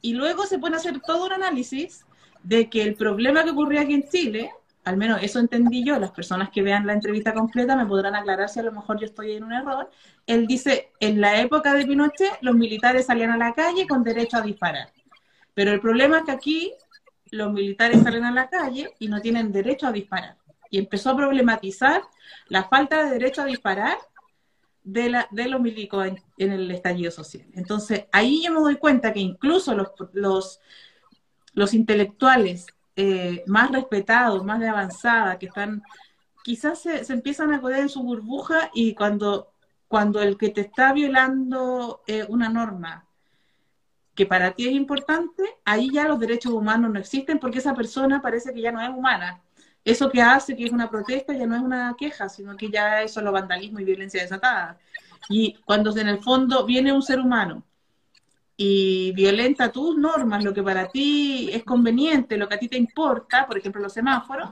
Y luego se pone a hacer todo un análisis de que el problema que ocurría aquí en Chile al menos eso entendí yo, las personas que vean la entrevista completa me podrán aclarar si a lo mejor yo estoy en un error. Él dice, en la época de Pinochet los militares salían a la calle con derecho a disparar. Pero el problema es que aquí los militares salen a la calle y no tienen derecho a disparar. Y empezó a problematizar la falta de derecho a disparar de, los milicos en, el estallido social. Entonces, ahí yo me doy cuenta que incluso los, intelectuales eh, más respetados, más de avanzada, que están, quizás se, empiezan a coger en su burbuja y cuando, cuando el que te está violando eh, una norma que para ti es importante, ahí ya los derechos humanos no existen porque esa persona parece que ya no es humana. Eso que hace que es una protesta ya no es una queja, sino que ya es solo vandalismo y violencia desatada. Y cuando en el fondo viene un ser humano y violenta tus normas, lo que para ti es conveniente, lo que a ti te importa, por ejemplo los semáforos,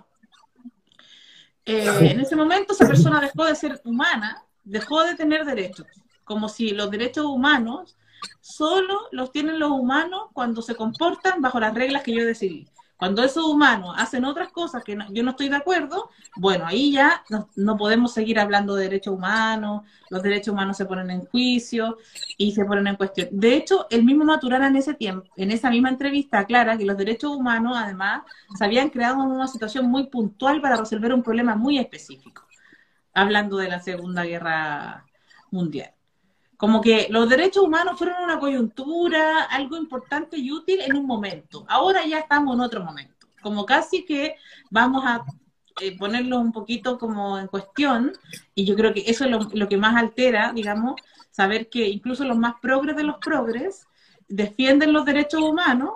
eh, en ese momento esa persona dejó de ser humana, dejó de tener derechos, como si los derechos humanos solo los tienen los humanos cuando se comportan bajo las reglas que yo decidí. Cuando esos humanos hacen otras cosas que yo no estoy de acuerdo, bueno, ahí ya no, podemos seguir hablando de derechos humanos, los derechos humanos se ponen en juicio y se ponen en cuestión. De hecho, el mismo Maturana en ese tiempo, en esa misma entrevista, aclara que los derechos humanos, además, se habían creado en una situación muy puntual para resolver un problema muy específico, hablando de la Segunda Guerra Mundial. Como que los derechos humanos fueron una coyuntura, algo importante y útil en un momento. Ahora ya estamos en otro momento. Como casi que vamos a eh, ponerlo un poquito como en cuestión, y yo creo que eso es lo, que más altera, digamos, saber que incluso los más progres de los progres defienden los derechos humanos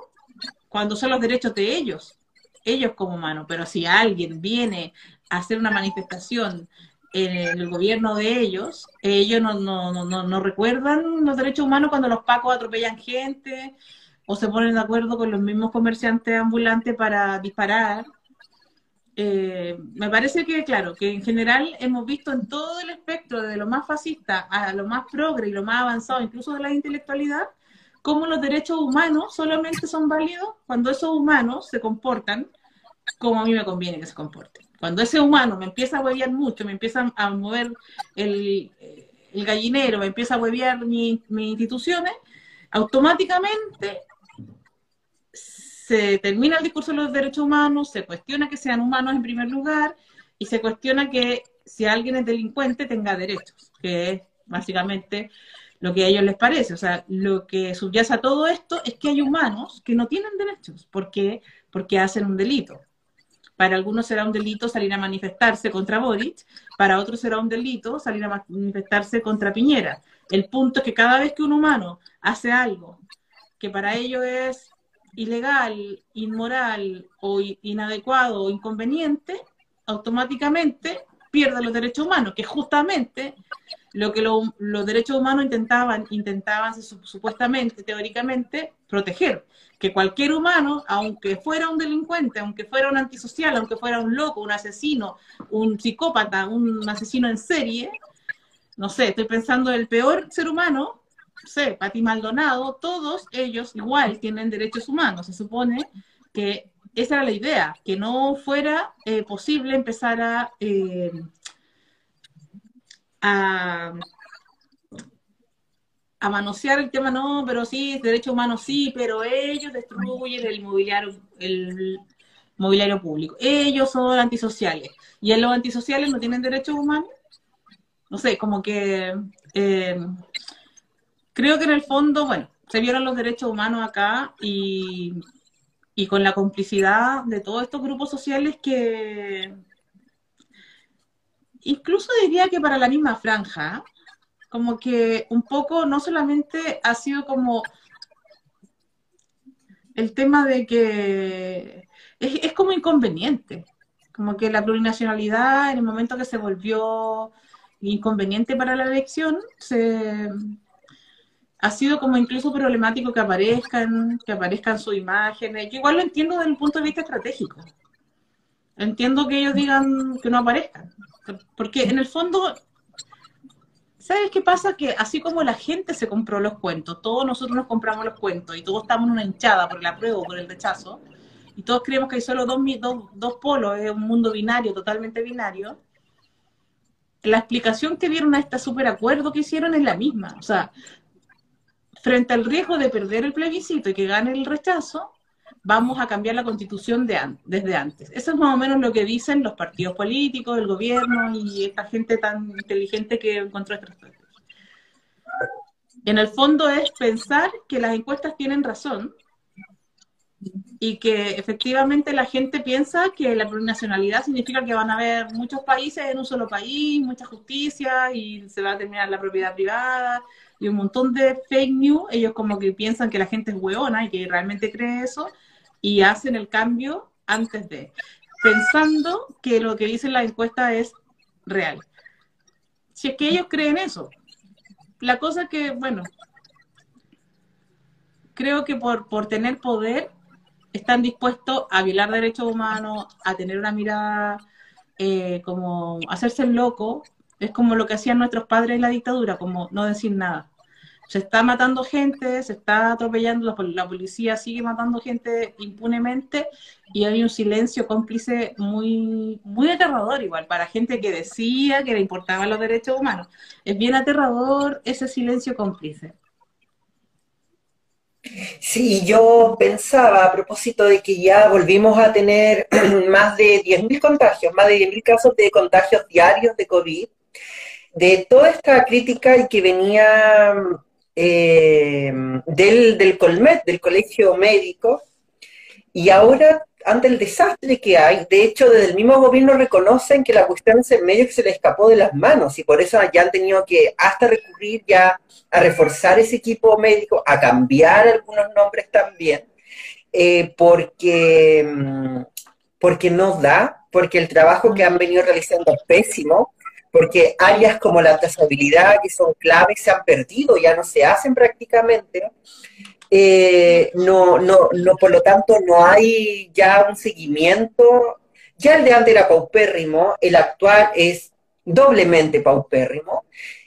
cuando son los derechos de ellos, ellos como humanos. Pero si alguien viene a hacer una manifestación el gobierno de ellos, ellos no, no, no, no, recuerdan los derechos humanos cuando los pacos atropellan gente o se ponen de acuerdo con los mismos comerciantes ambulantes para disparar. Eh, me parece que, claro, que en general hemos visto en todo el espectro, de lo más fascista a lo más progre y lo más avanzado, incluso de la intelectualidad, cómo los derechos humanos solamente son válidos cuando esos humanos se comportan como a mí me conviene que se comporten. Cuando ese humano me empieza a huevear mucho, me empieza a mover el, gallinero, me empieza a huevear mis instituciones, automáticamente se termina el discurso de los derechos humanos, se cuestiona que sean humanos en primer lugar y se cuestiona que si alguien es delincuente tenga derechos, que es básicamente lo que a ellos les parece. O sea, lo que subyace a todo esto es que hay humanos que no tienen derechos porque, porque hacen un delito. Para algunos será un delito salir a manifestarse contra Boric, para otros será un delito salir a manifestarse contra Piñera. El punto es que cada vez que un humano hace algo que para ellos es ilegal, inmoral o inadecuado o inconveniente, automáticamente pierde los derechos humanos, que justamente lo que los derechos humanos intentaban, intentaban supuestamente, teóricamente, proteger que cualquier humano, aunque fuera un delincuente, aunque fuera un antisocial, aunque fuera un loco, un asesino, un psicópata, un asesino en serie, no sé, estoy pensando el peor ser humano, no sé, Pati Maldonado, todos ellos igual tienen derechos humanos. Se supone que esa era la idea, que no fuera eh, posible empezar a, eh, a a manosear el tema, no, pero sí, derechos humanos sí, pero ellos destruyen el mobiliario, el mobiliario público. Ellos son antisociales. ¿Y en los antisociales no tienen derechos humanos? No sé, como que eh, creo que en el fondo, bueno, se vieron los derechos humanos acá y, y con la complicidad de todos estos grupos sociales que incluso diría que para la misma franja, como que un poco no solamente ha sido como el tema de que es, como inconveniente, como que la plurinacionalidad en el momento que se volvió inconveniente para la elección, se, ha sido como incluso problemático que aparezcan, que aparezcan sus imágenes. Yo igual lo entiendo desde el punto de vista estratégico. Entiendo que ellos digan que no aparezcan, porque en el fondo ¿Sabes qué pasa? Que así como la gente se compró los cuentos, todos nosotros nos compramos los cuentos y todos estamos en una hinchada por el apruebo o por el rechazo, y todos creemos que hay solo dos, dos, dos polos, es un mundo binario, totalmente binario, la explicación que dieron a este superacuerdo que hicieron es la misma. O sea, frente al riesgo de perder el plebiscito y que gane el rechazo, vamos a cambiar la constitución de desde antes. Eso es más o menos lo que dicen los partidos políticos, el gobierno y esta gente tan inteligente que encontró esta estrategia. En el fondo es pensar que las encuestas tienen razón y que efectivamente la gente piensa que la plurinacionalidad significa que van a haber muchos países en un solo país, mucha justicia y se va a terminar la propiedad privada y un montón de fake news. Ellos como que piensan que la gente es hueona y que realmente cree eso y hacen el cambio antes de, pensando que lo que dice la encuesta es real. Si es que ellos creen eso. La cosa que, bueno, creo que por, por tener poder están dispuestos a violar derechos humanos, a tener una mirada eh, como hacerse el loco, es como lo que hacían nuestros padres en la dictadura, como no decir nada. Se está matando gente, se está atropellando, la policía sigue matando gente impunemente y hay un silencio cómplice muy, muy aterrador igual para gente que decía que le importaban los derechos humanos. Es bien aterrador ese silencio cómplice. Sí, yo pensaba a propósito de que ya volvimos a tener más de 10.000 contagios, más de 10.000 casos de contagios diarios de COVID, de toda esta crítica que venía eh, del, del Colmet, del Colegio Médico, y ahora ante el desastre que hay, de hecho, desde el mismo gobierno reconocen que la cuestión es en medio que se le escapó de las manos y por eso ya han tenido que hasta recurrir ya a reforzar ese equipo médico, a cambiar algunos nombres también, eh, porque, mm, porque no da, porque el trabajo que han venido realizando es pésimo, porque áreas como la trazabilidad, que son claves, se han perdido, ya no se hacen prácticamente. Eh, no, no, no, por lo tanto, no hay ya un seguimiento. Ya el de antes era paupérrimo, el actual es doblemente paupérrimo.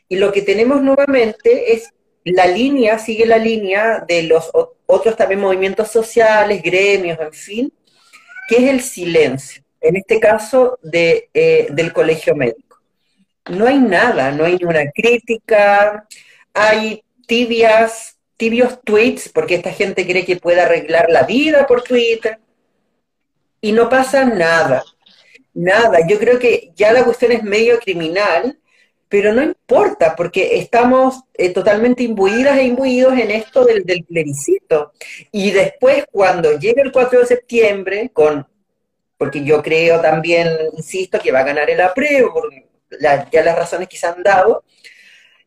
Y lo que tenemos nuevamente es la línea, sigue la línea de los otros también movimientos sociales, gremios, en fin, que es el silencio, en este caso de, eh, del colegio médico. No hay nada, no hay ninguna crítica, hay tibias tibios tweets, porque esta gente cree que puede arreglar la vida por Twitter, y no pasa nada, nada. Yo creo que ya la cuestión es medio criminal, pero no importa, porque estamos eh, totalmente imbuidas e imbuidos en esto del, del, plebiscito. Y después, cuando llegue el 4 de septiembre, con, porque yo creo también, insisto, que va a ganar el apruebo, por ya las razones que se han dado,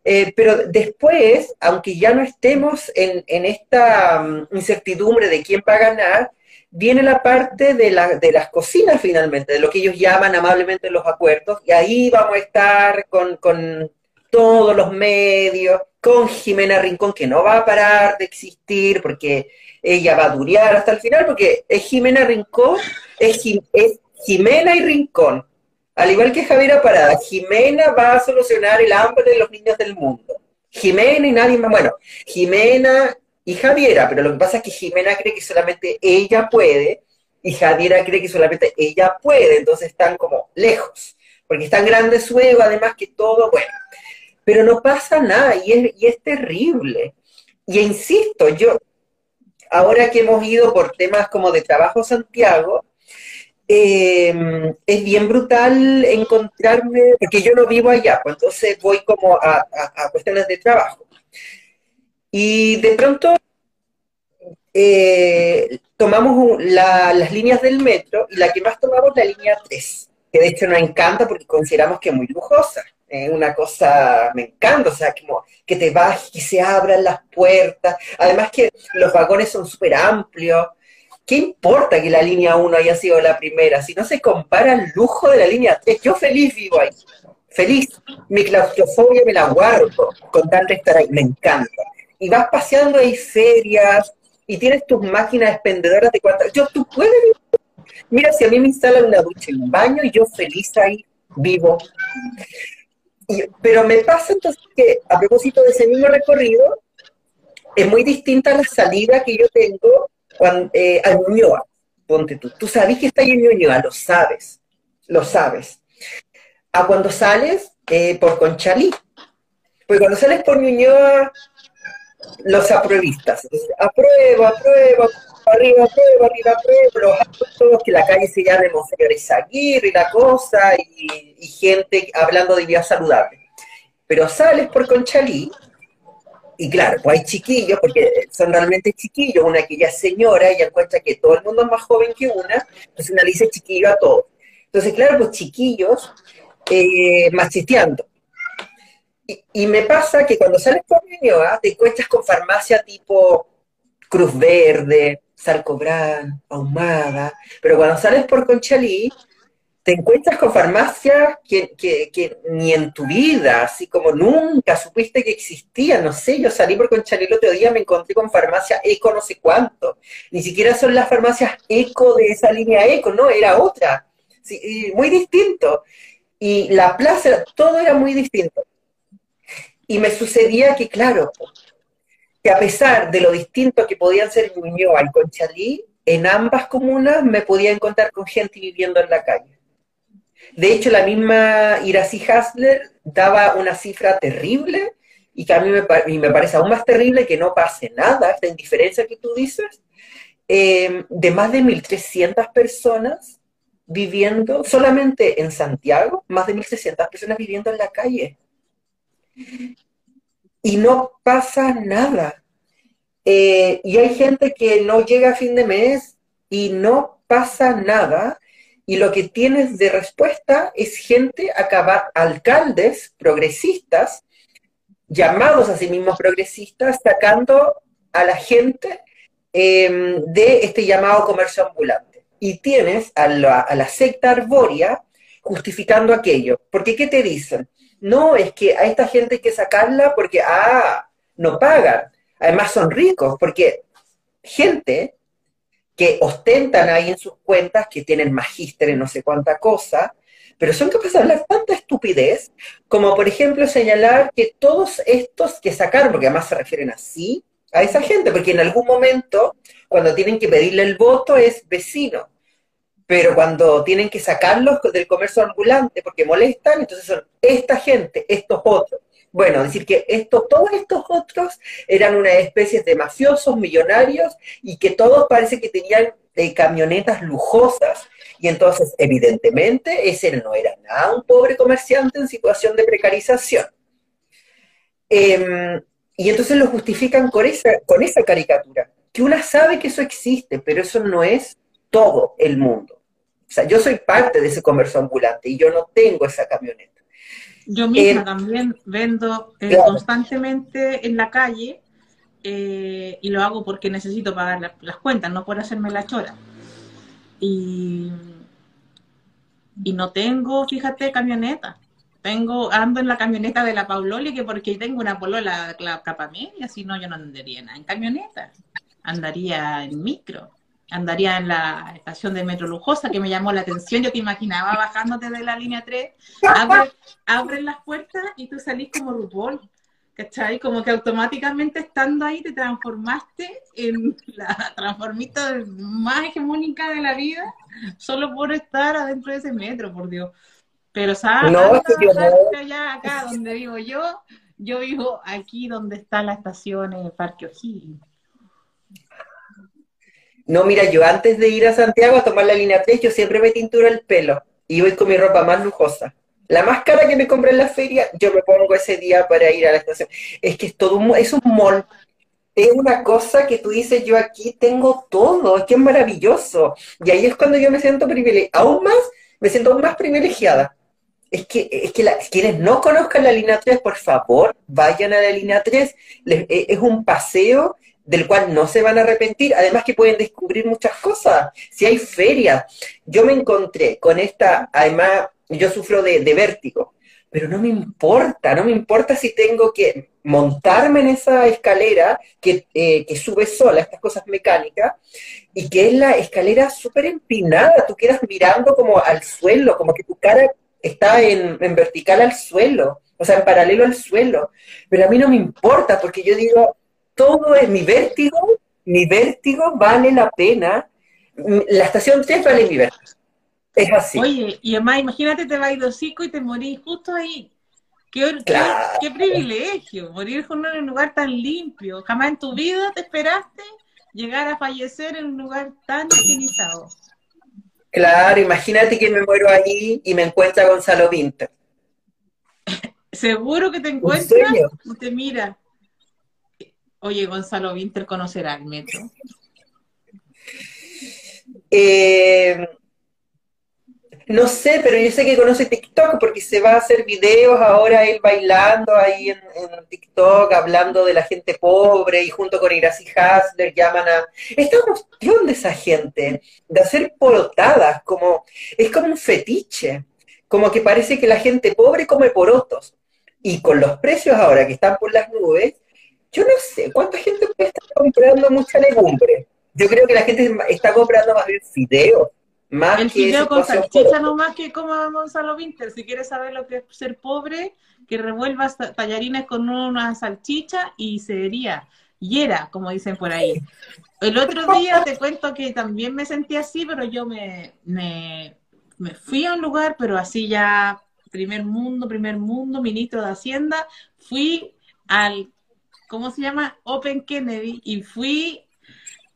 eh, pero después, aunque ya no estemos en, esta mm, incertidumbre de quién va a ganar, viene la parte de, las cocinas finalmente, de lo que ellos llaman amablemente los acuerdos, y ahí vamos a estar con, con todos los medios, con Jimena Rincón, que no va a parar de existir, porque ella va a durar hasta el final, porque es Jimena Rincón, es, es Jimena y Rincón, al igual que Javiera Parada, Jimena va a solucionar el hambre de los niños del mundo. Jimena y nadie más. Bueno, Jimena y Javiera, pero lo que pasa es que Jimena cree que solamente ella puede y Javiera cree que solamente ella puede, entonces están como lejos, porque es tan grande su ego, además que todo, bueno, pero no pasa nada y es, y es terrible. Y insisto, yo, ahora que hemos ido por temas como de trabajo Santiago, eh, es bien brutal encontrarme, porque yo no vivo allá, pues entonces voy como a, cuestiones de trabajo. Y de pronto eh, tomamos las líneas del metro y la que más tomamos la línea 3, que de hecho nos encanta porque consideramos que es muy lujosa. Es una cosa, me encanta, o sea, como que te bajes, que se abran las puertas. Además que los vagones son súper amplios. ¿Qué importa que la línea 1 haya sido la primera? Si no se compara el lujo de la línea 3, yo feliz vivo ahí, feliz. Mi claustrofobia me la guardo con de estar ahí, me encanta. Y vas paseando ahí ferias y tienes tus máquinas expendedoras de cuántas. Yo, tú puedes. Mira, si a mí me instalan una ducha en un baño y yo feliz ahí vivo. pero me pasa entonces que, a propósito de ese mismo recorrido, es muy distinta la salida que yo tengo eh, a Ñuñoa, ponte tú. Tú sabes que está ahí en Ñuñoa, lo sabes, lo sabes. A cuando sales eh, por Conchalí. Porque cuando sales por Ñuñoa, los apruebistas. apruebo, apruebo, arriba, apruebo, arriba, apruebo, los todos que la calle se llame Monseñor Izaguirre y la cosa, y, y gente hablando de vida saludable. Pero sales por Conchalí y claro, pues hay chiquillos, porque son realmente chiquillos, una que ya es señora, ella encuentra que todo el mundo es más joven que una, entonces una dice chiquillo a todos. Entonces, claro, pues chiquillos eh, macheteando. Y, me pasa que cuando sales por Ñuñoa, te encuentras con farmacia tipo Cruz Verde, Sarcobran, Ahumada, pero cuando sales por Conchalí, te encuentras con farmacias que, ni en tu vida, así como nunca supiste que existían. No sé, yo salí por Conchalí el otro día, me encontré con farmacia Eco no sé cuánto. Ni siquiera son las farmacias Eco de esa línea Eco, no, era otra. muy distinto. Y la plaza, todo era muy distinto. Y me sucedía que, claro, que a pesar de lo distinto que podían ser Ñuñoa y Conchalí, en ambas comunas me podía encontrar con gente viviendo en la calle. De hecho, la misma Iracy Hasler daba una cifra terrible y que a mí me, me, parece aún más terrible que no pase nada, esta indiferencia que tú dices, em, de más de 1.300 personas viviendo solamente en Santiago, más de 1.300 personas viviendo en la calle. Y no pasa nada. Eh, y hay gente que no llega a fin de mes y no pasa nada y lo que tienes de respuesta es gente, acabar, alcaldes progresistas, llamados a sí mismos progresistas, sacando a la gente em, de este llamado comercio ambulante. Y tienes a la, a la secta arbórea justificando aquello. Porque ¿qué te dicen? No, es que a esta gente hay que sacarla porque, ah, no pagan. Además son ricos, porque gente que ostentan ahí en sus cuentas, que tienen magíster en no sé cuánta cosa, pero son capaces de hablar tanta estupidez como, por ejemplo, señalar que todos estos que sacaron, porque además se refieren así, a esa gente, porque en algún momento, cuando tienen que pedirle el voto, es vecino, pero cuando tienen que sacarlos del comercio ambulante porque molestan, entonces son esta gente, estos otros. Bueno, decir que esto, todos estos otros eran una especie de mafiosos millonarios y que todos parece que tenían eh, camionetas lujosas. Y entonces, evidentemente, ese no era nada un pobre comerciante en situación de precarización. Em, y entonces lo justifican con esa, con esa caricatura, que una sabe que eso existe, pero eso no es todo el mundo. O sea, yo soy parte de ese comercio ambulante y yo no tengo esa camioneta. Yo misma eh, también vendo eh, constantemente en la calle eh, y lo hago porque necesito pagar las cuentas, no por hacerme la chora. Y, y no tengo, fíjate, camioneta. Tengo, ando en la camioneta de la Pauloli, que porque tengo una polola la capa media, si no yo no andaría nada en camioneta, andaría en micro andaría en la estación de metro lujosa, que me llamó la atención. Yo te imaginaba bajándote de la línea 3, abres las puertas y tú salís como RuPaul. ¿Cachai? Como que automáticamente estando ahí te transformaste en la transformista más hegemónica de la vida, solo por estar adentro de ese metro, por Dios. Pero sabes, no, allá acá donde vivo yo, yo vivo aquí donde está la estación de Parque O'Higgins. No, mira, yo antes de ir a Santiago a tomar la línea 3, yo siempre me tinturo el pelo y voy con mi ropa más lujosa. La más cara que me compré en la feria, yo me pongo ese día para ir a la estación. Es que es todo un, es un mall. Es una cosa que tú dices, yo aquí tengo todo, es que es maravilloso. Y ahí es cuando yo me siento privilegiada. Aún más, me siento aún más privilegiada. Es que, es que quienes no conozcan la línea 3, por favor, vayan a la línea 3. E, es un paseo del cual no se van a arrepentir, además que pueden descubrir muchas cosas. Si hay ferias, yo me encontré con esta, además yo sufro de, vértigo, pero no me importa, no me importa si tengo que montarme en esa escalera que, eh, que sube sola, estas cosas mecánicas, y que es la escalera súper empinada, tú quedas mirando como al suelo, como que tu cara está en, en vertical al suelo, o sea, en paralelo al suelo, pero a mí no me importa, porque yo digo, todo es mi vértigo, mi vértigo vale la pena. La estación 3 vale mi vértigo. Es así. Oye, y además imagínate te vas a ir y te morís justo ahí. Qué, qué, privilegio, morir en un lugar tan limpio. Jamás en tu vida te esperaste llegar a fallecer en un lugar tan higienizado. Claro, imagínate que me muero allí y me encuentra Gonzalo Vinter. Seguro que te encuentra y te mira. Oye, Gonzalo Vinter conocerá el metro. Eh, no sé, pero yo sé que conoce TikTok porque se va a hacer videos ahora él bailando ahí en, TikTok, hablando de la gente pobre y junto con Iracy Hasler llaman a... Esta cuestión de esa gente, de hacer porotadas, como, es como un fetiche, como que parece que la gente pobre come porotos. Y con los precios ahora que están por las nubes, yo no sé cuánta gente puede estar comprando mucha legumbre. Yo creo que la gente está comprando más bien fideos más el fideo con salchicha nomás que como Gonzalo Winter. Si quieres saber lo que es ser pobre, que revuelvas tallarines con una salchicha y sería hiera, como dicen por ahí. El otro día te cuento que también me sentí así, pero yo me, me, me fui a un lugar, pero así ya, primer mundo, primer mundo, ministro de Hacienda, fui al, ¿cómo se llama? Open Kennedy y fui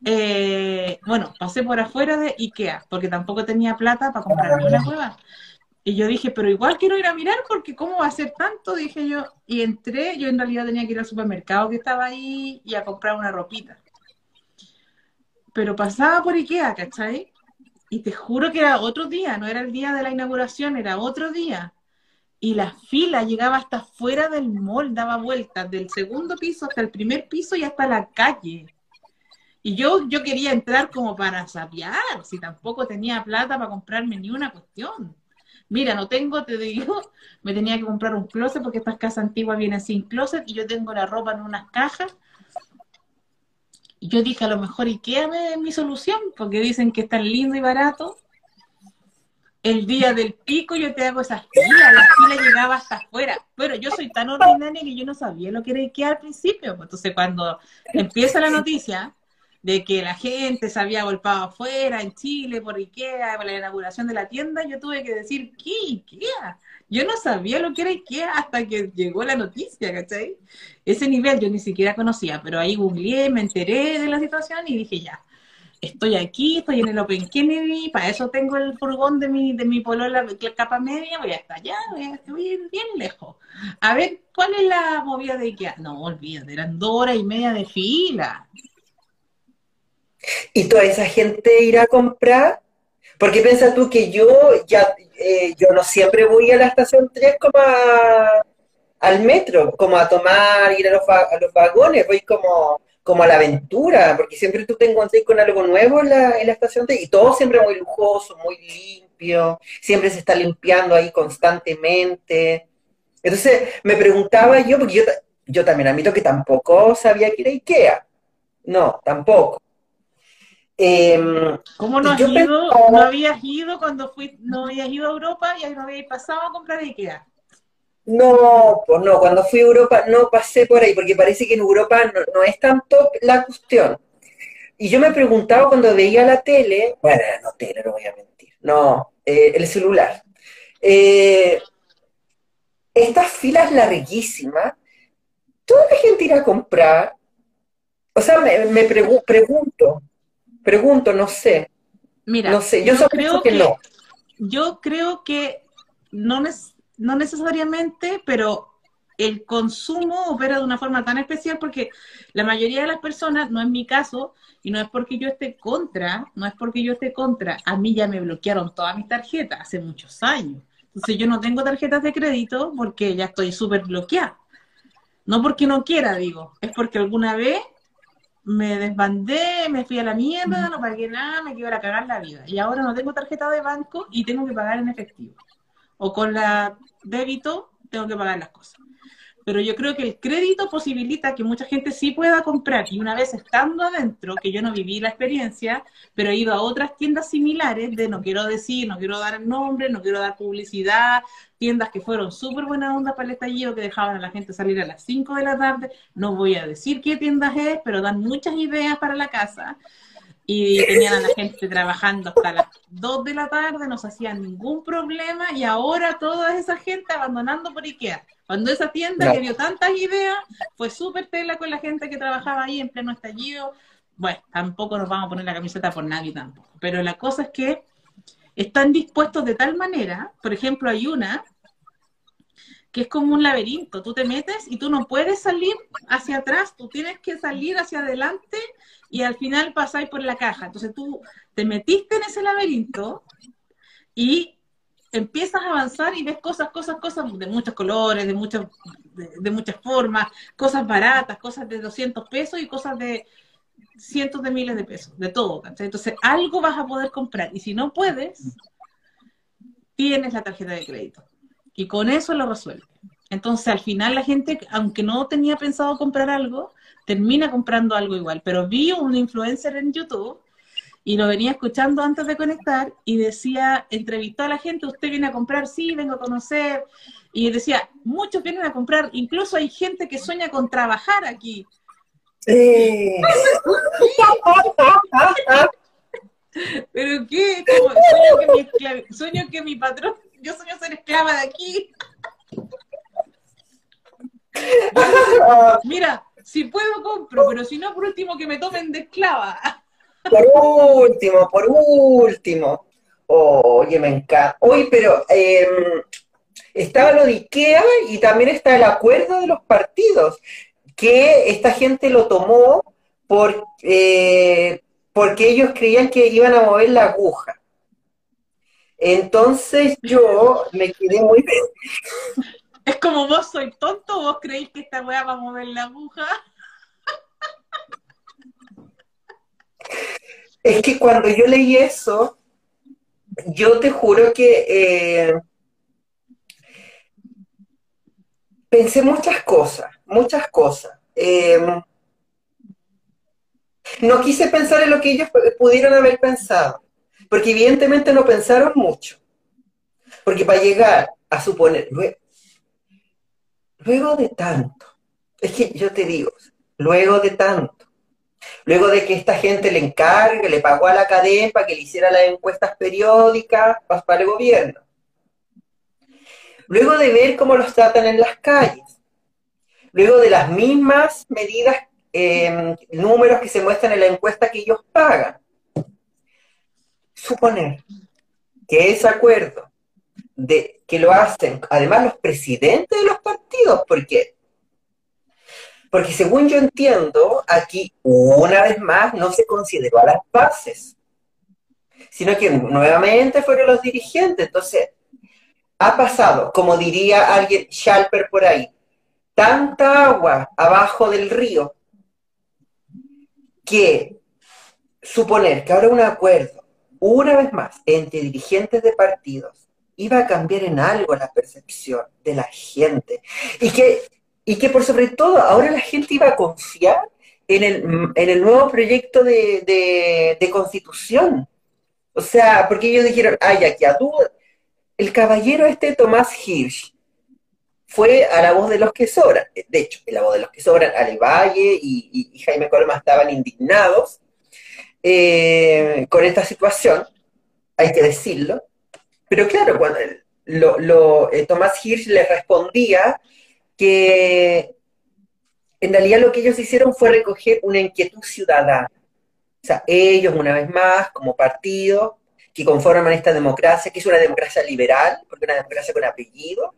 eh, bueno, pasé por afuera de Ikea, porque tampoco tenía plata para comprarme una nueva. Y yo dije, pero igual quiero ir a mirar porque ¿cómo va a ser tanto? Dije yo. Y entré, yo en realidad tenía que ir al supermercado que estaba ahí y a comprar una ropita. Pero pasaba por Ikea, ¿cachai? Y te juro que era otro día, no era el día de la inauguración, era otro día. Y la fila llegaba hasta fuera del mall, daba vueltas del segundo piso hasta el primer piso y hasta la calle. Y yo, yo quería entrar como para sapear, si tampoco tenía plata para comprarme ni una cuestión. Mira, no tengo, te digo, me tenía que comprar un closet porque estas casas antiguas vienen sin closet y yo tengo la ropa en unas cajas. Y yo dije, a lo mejor Ikea es mi solución, porque dicen que es tan lindo y barato. El día del pico yo te hago esas filas, la fila llegaba hasta afuera. Pero yo soy tan ordinaria que yo no sabía lo que era Ikea al principio. Entonces cuando empieza la noticia, de que la gente se había golpeado afuera en Chile por Ikea, por la inauguración de la tienda, yo tuve que decir, ¿qué Ikea? Yo no sabía lo que era Ikea hasta que llegó la noticia, ¿cachai? Ese nivel yo ni siquiera conocía, pero ahí googleé, me enteré de la situación y dije, ya, estoy aquí, estoy en el Open Kennedy, para eso tengo el furgón de mi, de mi polola, la capa media, voy hasta allá, voy a estar bien, lejos. A ver, ¿cuál es la movida de Ikea? No, olvídate, eran dos horas y media de fila. Y toda esa gente irá a comprar, porque piensa tú que yo ya, eh, yo no siempre voy a la estación 3 como al metro, como a tomar, ir a los, vagones, voy como, como a la aventura, porque siempre tú te encuentras con algo nuevo en la, en la estación 3 y todo siempre muy lujoso, muy limpio, siempre se está limpiando ahí constantemente. Entonces me preguntaba yo, porque yo, yo también admito que tampoco sabía que era Ikea. No, tampoco. Em, ¿Cómo no has ido? ¿No habías ido cuando fui, no habías ido a Europa y no habías pasado a comprar Ikea? No, pues no, cuando fui a Europa no pasé por ahí, porque parece que en Europa no, es tanto la cuestión. Y yo me preguntaba cuando veía la tele, bueno, no tele, no voy a mentir, no, eh, el celular. Eh, estas filas larguísimas, toda la gente irá a comprar. O sea, me, pregunto, Pregunto, no sé. Mira, no sé, yo, creo que, no. Yo creo que no, no necesariamente, pero el consumo opera de una forma tan especial porque la mayoría de las personas, no es mi caso, y no es porque yo esté contra, no es porque yo esté contra, a mí ya me bloquearon todas mis tarjetas hace muchos años. Entonces yo no tengo tarjetas de crédito porque ya estoy súper bloqueada. No porque no quiera, digo, es porque alguna vez me desbandé, me fui a la mierda, no pagué nada, me quiero a cagar la vida. Y ahora no tengo tarjeta de banco y tengo que pagar en efectivo. O con la débito tengo que pagar las cosas pero yo creo que el crédito posibilita que mucha gente sí pueda comprar y una vez estando adentro, que yo no viví la experiencia, pero he ido a otras tiendas similares de no quiero decir, no quiero dar nombre, no quiero dar publicidad, tiendas que fueron súper buena onda para el estallido, que dejaban a la gente salir a las 5 de la tarde, no voy a decir qué tiendas es, pero dan muchas ideas para la casa. Y tenían a la gente trabajando hasta las 2 de la tarde, no se hacían ningún problema y ahora toda esa gente abandonando por Ikea. Cuando esa tienda que dio tantas ideas, fue súper tela con la gente que trabajaba ahí en pleno estallido. Bueno, tampoco nos vamos a poner la camiseta por nadie tampoco. Pero la cosa es que están dispuestos de tal manera, por ejemplo, hay una que es como un laberinto. Tú te metes y tú no puedes salir hacia atrás, tú tienes que salir hacia adelante y al final pasáis por la caja. Entonces tú te metiste en ese laberinto y empiezas a avanzar y ves cosas, cosas, cosas de muchos colores, de, muchas de, muchas formas, cosas baratas, cosas de 200 pesos y cosas de cientos de miles de pesos, de todo. Entonces algo vas a poder comprar y si no puedes, tienes la tarjeta de crédito y con eso lo resuelve. Entonces, al final la gente, aunque no tenía pensado comprar algo, termina comprando algo igual. Pero vi un influencer en YouTube y lo venía escuchando antes de conectar y decía, entrevistó a la gente, usted viene a comprar, sí, vengo a conocer. Y decía, muchos vienen a comprar, incluso hay gente que sueña con trabajar aquí. ¿Pero qué? sueño, que mi sueño que mi patrón yo sueño ser esclava de aquí. Mira, si puedo compro, pero si no, por último que me tomen de esclava. Por último, por último. Oye, me encanta. Oye, pero em, estaba lo de Ikea y también está el acuerdo de los partidos, que esta gente lo tomó por, eh, porque ellos creían que iban a mover la aguja. Entonces yo me quedé muy. Es como vos soy tonto, vos creéis que esta weá va a mover la aguja. Es que cuando yo leí eso, yo te juro que eh, pensé muchas cosas, muchas cosas. Eh, no quise pensar en lo que ellos pudieron haber pensado porque evidentemente no pensaron mucho. Porque para llegar a suponer, luego, de tanto, es que yo te digo, luego de tanto, luego de que esta gente le encargue, le pagó a la academia para que le hiciera las encuestas periódicas para el gobierno, luego de ver cómo los tratan en las calles, luego de las mismas medidas, eh, números que se muestran en la encuesta que ellos pagan, suponer que ese acuerdo de que lo hacen además los presidentes de los partidos, porque porque según yo entiendo, aquí una vez más no se consideró a las bases, sino que nuevamente fueron los dirigentes. Entonces, ha pasado, como diría alguien, Schalper por ahí, tanta agua abajo del río que suponer que ahora un acuerdo una vez más, entre dirigentes de partidos, iba a cambiar en algo la percepción de la gente. Y que, y que por sobre todo ahora la gente iba a confiar en el, nuevo proyecto de, constitución. O sea, porque ellos dijeron, ay, aquí a tú, el caballero este Tomás Hirsch fue a la voz de los que sobran. De hecho, en la voz de los que sobran, Ale Valle y, Jaime Colma estaban indignados eh, con esta situación, hay que decirlo. Pero claro, cuando eh, Tomás Hirsch le respondía que en realidad lo que ellos hicieron fue recoger una inquietud ciudadana. O sea, ellos, una vez más, como partido, que conforman esta democracia, que es una democracia liberal, porque una democracia con apellido,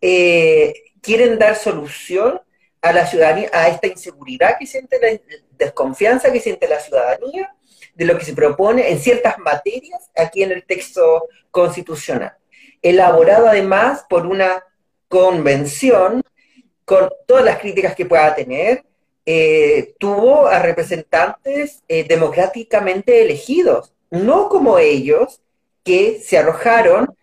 eh, quieren dar solución a la ciudadanía, a esta inseguridad que siente la desconfianza que siente la ciudadanía de lo que se propone en ciertas materias aquí en el texto constitucional, elaborado además por una convención con todas las críticas que pueda tener, eh, tuvo a representantes eh, democráticamente elegidos, no como ellos que se arrojaron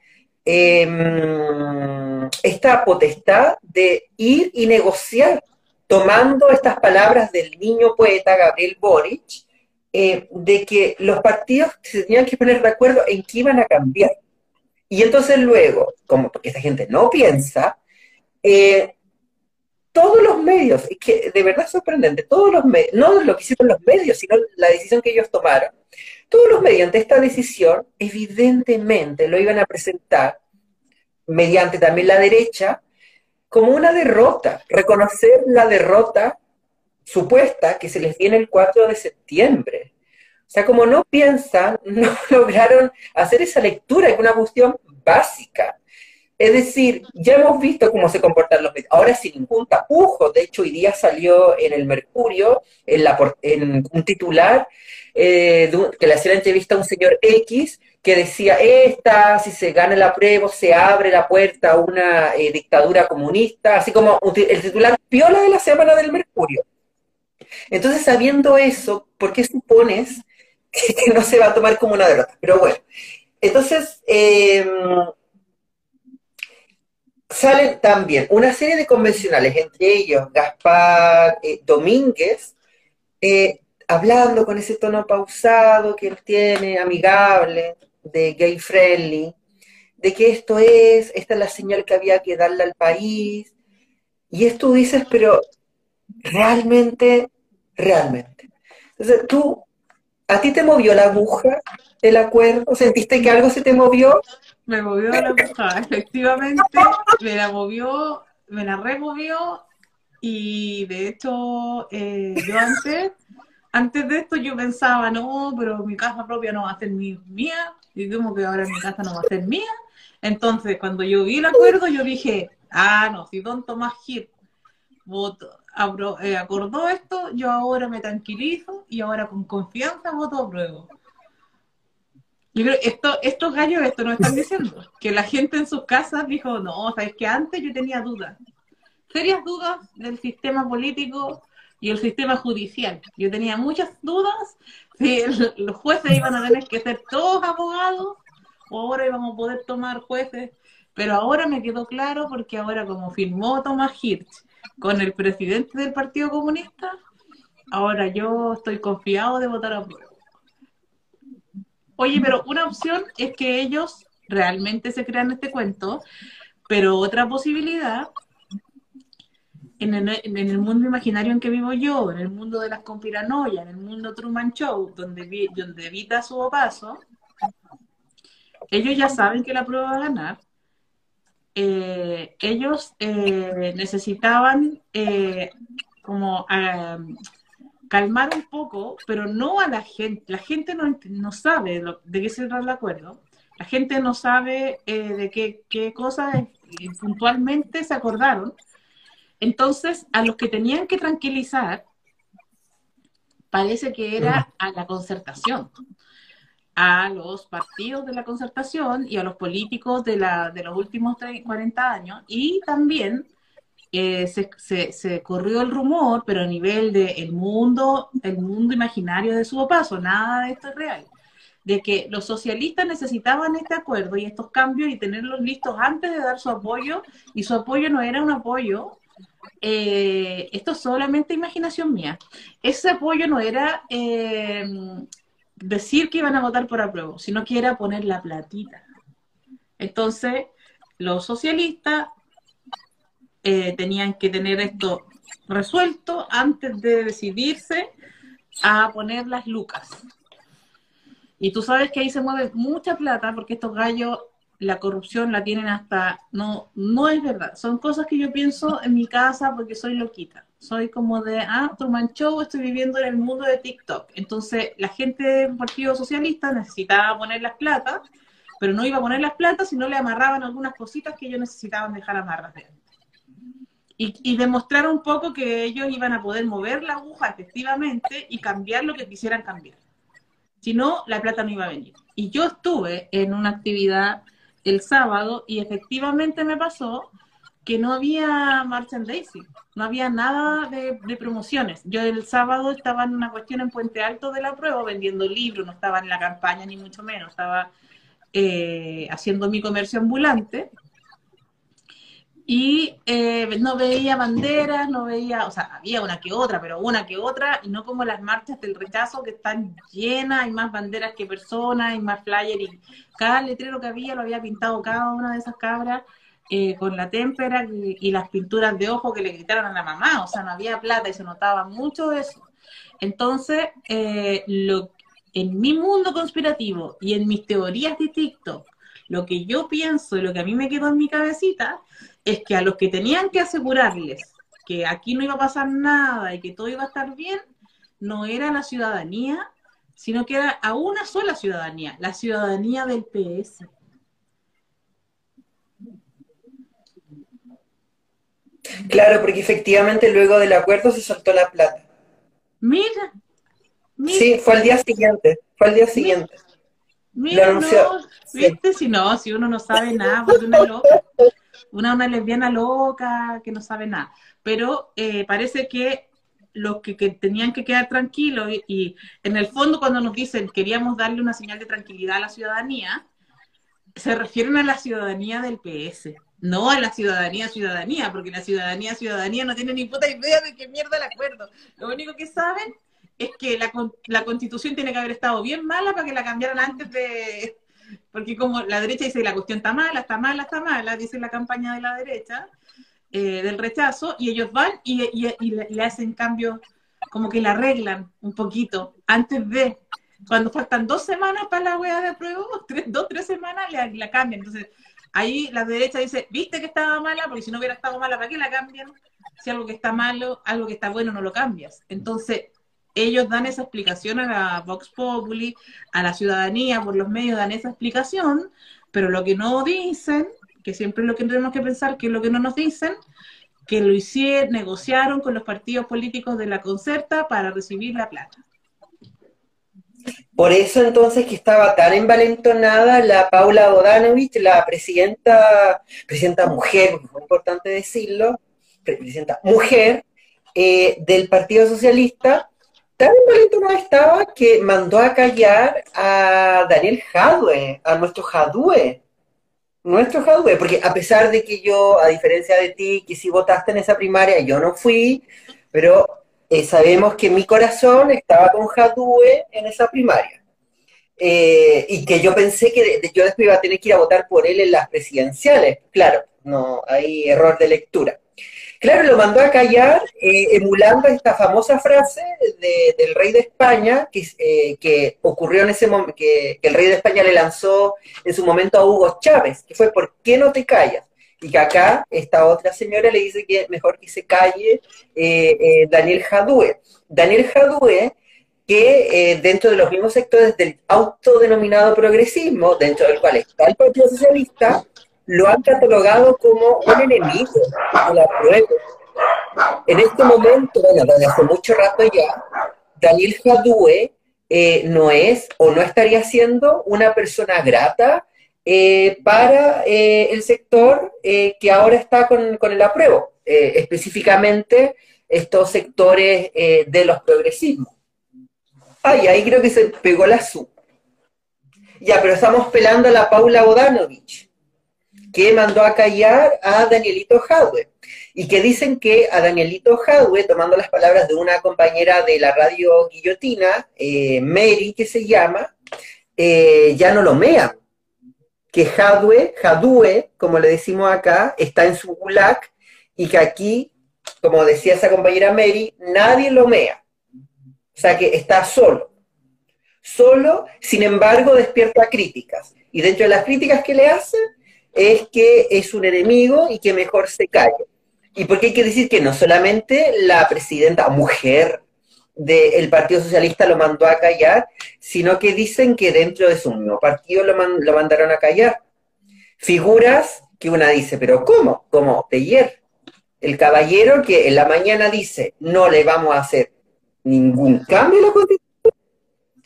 em, esta potestad de ir y negociar tomando estas palabras del niño poeta Gabriel Boric, eh, de que los partidos se tenían que poner de acuerdo en qué iban a cambiar. Y entonces luego, como porque esta gente no piensa, eh, todos los medios, y que de verdad es sorprendente, todos los medios, no lo que hicieron los medios, sino la decisión que ellos tomaron, todos los medios ante esta decisión, evidentemente lo iban a presentar, mediante también la derecha, como una derrota, reconocer la derrota supuesta que se les viene el 4 de septiembre. O sea, como no piensan, no lograron hacer esa lectura, es una cuestión básica. Es decir, ya hemos visto cómo se comportan los medios, ahora sin ningún tapujo, de hecho hoy día salió en el Mercurio, en, la, en un titular, eh, que le hacía la entrevista a un señor X, que decía, esta, si se gana el apruebo, se abre la puerta a una eh, dictadura comunista, así como el titular piola de la semana del Mercurio. Entonces, sabiendo eso, ¿por qué supones que, no se va a tomar como una derrota? Pero bueno, entonces, eh, salen también una serie de convencionales, entre ellos Gaspar eh, Domínguez, eh, hablando con ese tono pausado que él tiene, amigable, de gay friendly, de que esto es, esta es la señal que había que darle al país. Y esto dices, pero realmente, realmente. Entonces, tú, ¿a ti te movió la aguja el acuerdo? ¿Sentiste que algo se te movió? Me movió la aguja, efectivamente, me la movió, me la removió y de hecho eh, yo antes, antes de esto yo pensaba, no, pero mi casa propia no va a ser mía, y como que ahora mi casa no va a ser mía. Entonces, cuando yo vi el acuerdo, yo dije, ah, no, si don Tomás Gil eh, acordó esto, yo ahora me tranquilizo y ahora con confianza voto a prueba. Yo creo esto, estos gallos esto nos están diciendo, que la gente en sus casas dijo, no, sabes que antes yo tenía dudas, serias dudas del sistema político y el sistema judicial. Yo tenía muchas dudas si los jueces iban a tener que ser todos abogados o ahora íbamos a poder tomar jueces. Pero ahora me quedó claro porque ahora como firmó Tomás Hirsch con el presidente del Partido Comunista, ahora yo estoy confiado de votar a prueba. Oye, pero una opción es que ellos realmente se crean este cuento, pero otra posibilidad, en el, mundo imaginario en que vivo yo, en el mundo de las conspiranoias, en el mundo Truman Show, donde, donde evita su paso, ellos ya saben que la prueba va a ganar. Eh, ellos eh, necesitaban eh, como calmar un poco, pero no a la gente. La gente no, no sabe de qué se trata el acuerdo. La gente no sabe eh, de qué, qué cosas puntualmente se acordaron. Entonces, a los que tenían que tranquilizar, parece que era a la concertación, a los partidos de la concertación y a los políticos de, la, de los últimos 30, 40 años, y también eh, se, se, corrió el rumor, pero a nivel del el mundo, el mundo imaginario de su paso, nada de esto es real, de que los socialistas necesitaban este acuerdo y estos cambios y tenerlos listos antes de dar su apoyo, y su apoyo no era un apoyo, eh, esto es solamente imaginación mía, ese apoyo no era eh, decir que iban a votar por apruebo, sino que era poner la platita. Entonces, los socialistas eh, tenían que tener esto resuelto antes de decidirse a poner las lucas. Y tú sabes que ahí se mueve mucha plata porque estos gallos la corrupción la tienen hasta no no es verdad son cosas que yo pienso en mi casa porque soy loquita soy como de ah Truman Show estoy viviendo en el mundo de TikTok entonces la gente del Partido Socialista necesitaba poner las plata pero no iba a poner las plata si no le amarraban algunas cositas que ellos necesitaban dejar amarras de y, demostrar un poco que ellos iban a poder mover la aguja efectivamente y cambiar lo que quisieran cambiar. Si no, la plata no iba a venir. Y yo estuve en una actividad el sábado y efectivamente me pasó que no había merchandising, no había nada de, promociones. Yo el sábado estaba en una cuestión en Puente Alto de la prueba vendiendo libros, no estaba en la campaña ni mucho menos, estaba eh, haciendo mi comercio ambulante y eh, no veía banderas, no veía, o sea, había una que otra, pero una que otra, y no como las marchas del rechazo que están llenas, hay más banderas que personas, hay más flyers, y cada letrero que había lo había pintado cada una de esas cabras eh, con la témpera y, las pinturas de ojo que le quitaron a la mamá, o sea, no había plata y se notaba mucho eso. Entonces, eh, en mi mundo conspirativo y en mis teorías de TikTok, lo que yo pienso y lo que a mí me quedó en mi cabecita es que a los que tenían que asegurarles que aquí no iba a pasar nada y que todo iba a estar bien, no era la ciudadanía, sino que era a una sola ciudadanía, la ciudadanía del PS. Claro, porque efectivamente luego del acuerdo se soltó la plata. Mira. Sí, fue al día siguiente, fue al día siguiente. Mira, no, viste, si no, si uno no sabe nada, porque una loca, una, una lesbiana loca que no sabe nada. Pero eh, parece que los que, tenían que quedar tranquilos y, en el fondo cuando nos dicen queríamos darle una señal de tranquilidad a la ciudadanía, se refieren a la ciudadanía del PS, no a la ciudadanía ciudadanía, porque la ciudadanía ciudadanía no tiene ni puta idea de qué mierda el acuerdo. Lo único que saben es que la, la constitución tiene que haber estado bien mala para que la cambiaran antes de... Porque como la derecha dice la cuestión está mala, está mala, está mala, dice la campaña de la derecha, eh, del rechazo y ellos van y, le, hacen cambio, como que la arreglan un poquito antes de, cuando faltan dos semanas para la hueá de apruebo, tres, dos, tres semanas, le, la cambian. Entonces, ahí la derecha dice, viste que estaba mala, porque si no hubiera estado mala, ¿para qué la cambian? Si algo que está malo, algo que está bueno, no lo cambias. Entonces, ellos dan esa explicación a la Vox Populi, a la ciudadanía, por los medios dan esa explicación, pero lo que no dicen que siempre es lo que tenemos que pensar, que es lo que no nos dicen, que lo hicieron, negociaron con los partidos políticos de la concerta para recibir la plata. Por eso entonces que estaba tan envalentonada la Paula Bodanovich, la presidenta, presidenta mujer, muy importante decirlo, presidenta mujer eh, del Partido Socialista, tan envalentonada estaba que mandó a callar a Daniel Jadue, a nuestro Jadue, nuestro Jadwe, porque a pesar de que yo, a diferencia de ti, que si votaste en esa primaria, yo no fui, pero eh, sabemos que mi corazón estaba con Jadwe en esa primaria. Eh, y que yo pensé que yo después iba a tener que ir a votar por él en las presidenciales. Claro, no, hay error de lectura. Claro, lo mandó a callar eh, emulando esta famosa frase del rey de España que, que ocurrió en ese momento, que, el rey de España le lanzó en su momento a Hugo Chávez, que fue ¿por qué no te callas? Y que acá esta otra señora le dice que mejor que se calle eh, Daniel Jadue. Daniel Jadue, que dentro de los mismos sectores del autodenominado progresismo, dentro del cual está el Partido Socialista, lo han catalogado como un enemigo de la prueba. En este momento, bueno, desde hace mucho rato ya, Daniel Jadue eh, no es o no estaría siendo una persona grata eh, para eh, el sector que ahora está con, con el apruebo, específicamente estos sectores de los progresismos. Ay, ahí creo que se pegó la sub. Ya, pero estamos pelando a la Paula Bodanovich que mandó a callar a Danielito Jadwe. Y que dicen que a Danielito Jadwe, tomando las palabras de una compañera de la radio Guillotina, eh, Mary, que se llama, eh, ya no lo mea. Que Jadwe, Jadwe, como le decimos acá, está en su gulag y que aquí, como decía esa compañera Mary, nadie lo mea. O sea que está solo. Solo, sin embargo, despierta críticas. Y dentro de las críticas que le hacen, es que es un enemigo y que mejor se calle. ¿Y por qué hay que decir que no solamente la presidenta mujer del Partido Socialista lo mandó a callar, sino que dicen que dentro de su mismo partido lo, lo mandaron a callar? Figuras que una dice, pero ¿cómo? Como ayer el caballero que en la mañana dice, no le vamos a hacer ningún cambio a la constitución,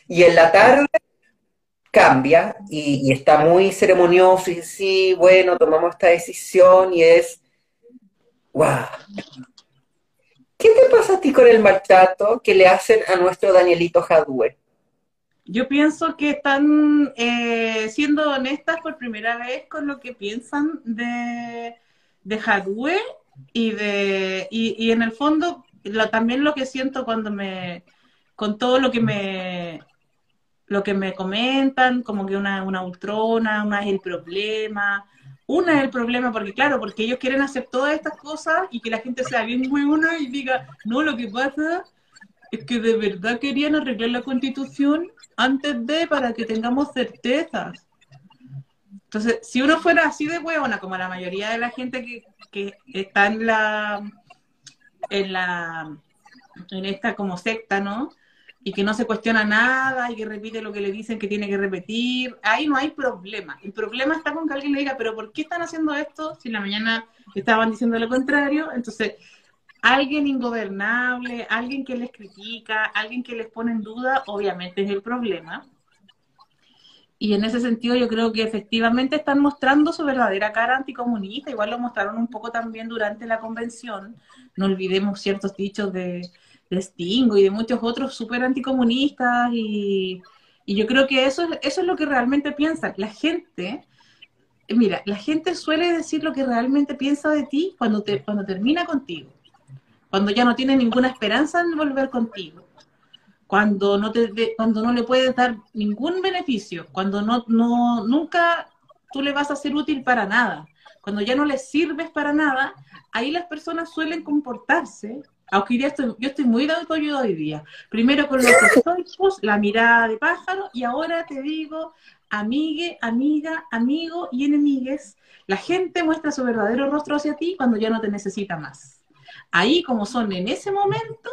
y en la tarde cambia y, está muy ceremonioso y sí, bueno, tomamos esta decisión y es, wow. ¿Qué te pasa a ti con el maltrato que le hacen a nuestro Danielito Jadue? Yo pienso que están eh, siendo honestas por primera vez con lo que piensan de, de y de y, en el fondo también lo que siento cuando me con todo lo que me lo que me comentan, como que una, una ultrona, una es el problema, una es el problema, porque claro, porque ellos quieren hacer todas estas cosas y que la gente sea bien buena y diga, no, lo que pasa es que de verdad querían arreglar la constitución antes de para que tengamos certezas. Entonces, si uno fuera así de huevona, como la mayoría de la gente que, que está en la, en la, en esta como secta, ¿no? Y que no se cuestiona nada y que repite lo que le dicen que tiene que repetir, ahí no hay problema. El problema está con que alguien le diga, pero ¿por qué están haciendo esto si en la mañana estaban diciendo lo contrario? Entonces, alguien ingobernable, alguien que les critica, alguien que les pone en duda, obviamente es el problema. Y en ese sentido yo creo que efectivamente están mostrando su verdadera cara anticomunista, igual lo mostraron un poco también durante la convención, no olvidemos ciertos dichos de, de Stingo y de muchos otros súper anticomunistas y, y, yo creo que eso es, eso es lo que realmente piensan. La gente, mira, la gente suele decir lo que realmente piensa de ti cuando, te, cuando termina contigo, cuando ya no tiene ninguna esperanza en volver contigo, cuando no, te, cuando no le puedes dar ningún beneficio, cuando no, no, nunca tú le vas a ser útil para nada, cuando ya no le sirves para nada, ahí las personas suelen comportarse aunque estoy, yo estoy muy de autoayuda hoy día. Primero con los estoicos, la mirada de pájaro, y ahora te digo, amigue, amiga, amigo y enemigues, la gente muestra su verdadero rostro hacia ti cuando ya no te necesita más. Ahí, como son en ese momento,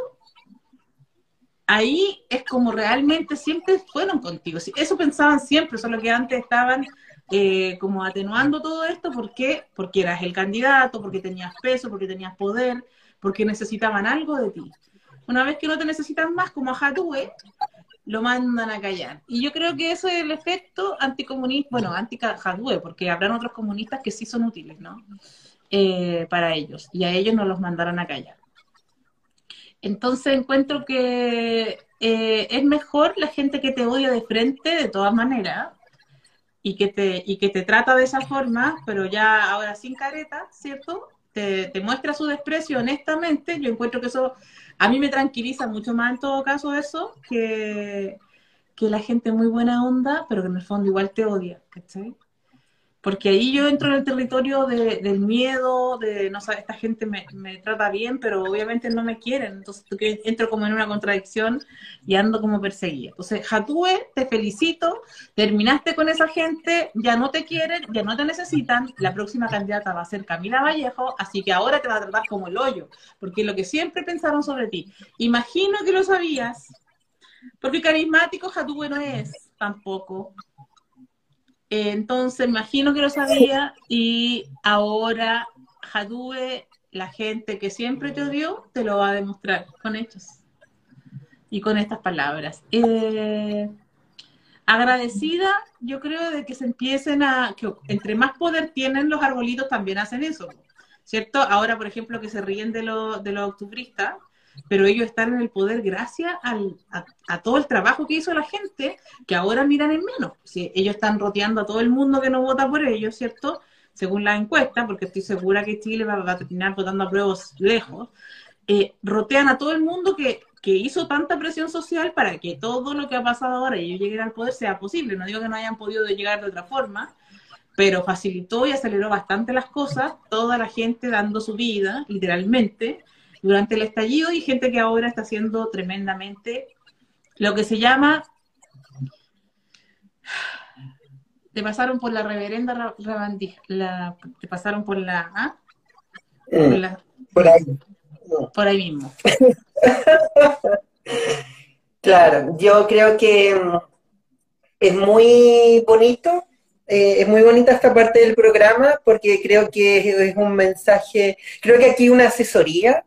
ahí es como realmente siempre fueron contigo. Eso pensaban siempre, solo que antes estaban eh, como atenuando todo esto, ¿por qué? Porque eras el candidato, porque tenías peso, porque tenías poder, porque necesitaban algo de ti. Una vez que no te necesitan más, como a Hatue, lo mandan a callar. Y yo creo que eso es el efecto anticomunista, bueno, anti-Hatue, porque habrán otros comunistas que sí son útiles, ¿no? Eh, para ellos, y a ellos no los mandaron a callar. Entonces encuentro que eh, es mejor la gente que te odia de frente, de todas maneras, y que te, y que te trata de esa forma, pero ya ahora sin careta, ¿cierto? Te, muestra su desprecio honestamente, yo encuentro que eso a mí me tranquiliza mucho más en todo caso eso que, que la gente muy buena onda, pero que en el fondo igual te odia, ¿cachai? Porque ahí yo entro en el territorio del miedo, de, no sé, esta gente me, trata bien, pero obviamente no me quieren, entonces entro como en una contradicción y ando como perseguida. Entonces, Jatue, te felicito, terminaste con esa gente, ya no te quieren, ya no te necesitan, la próxima candidata va a ser Camila Vallejo, así que ahora te va a tratar como el hoyo, porque lo que siempre pensaron sobre ti, imagino que lo sabías, porque carismático Jatue no es tampoco, entonces, imagino que lo sabía y ahora Jadue, la gente que siempre te odió, te lo va a demostrar con hechos y con estas palabras. Eh, agradecida, yo creo, de que se empiecen a, que entre más poder tienen los arbolitos, también hacen eso, ¿cierto? Ahora, por ejemplo, que se ríen de, lo, de los octubristas, pero ellos están en el poder gracias a, todo el trabajo que hizo la gente, que ahora miran en menos. Si ellos están roteando a todo el mundo que no vota por ellos, ¿cierto? Según la encuesta, porque estoy segura que Chile va, a terminar votando a pruebas lejos, eh, rotean a todo el mundo que, que hizo tanta presión social para que todo lo que ha pasado ahora y ellos lleguen al poder sea posible. No digo que no hayan podido llegar de otra forma, pero facilitó y aceleró bastante las cosas, toda la gente dando su vida, literalmente, durante el estallido y gente que ahora está haciendo tremendamente lo que se llama te pasaron por la reverenda la, te pasaron por la, ¿ah? mm, por, ahí por ahí mismo. Claro yo creo que mm, es muy bonito eh, es muy bonita esta parte del programa porque creo que es un mensaje creo que aquí una asesoría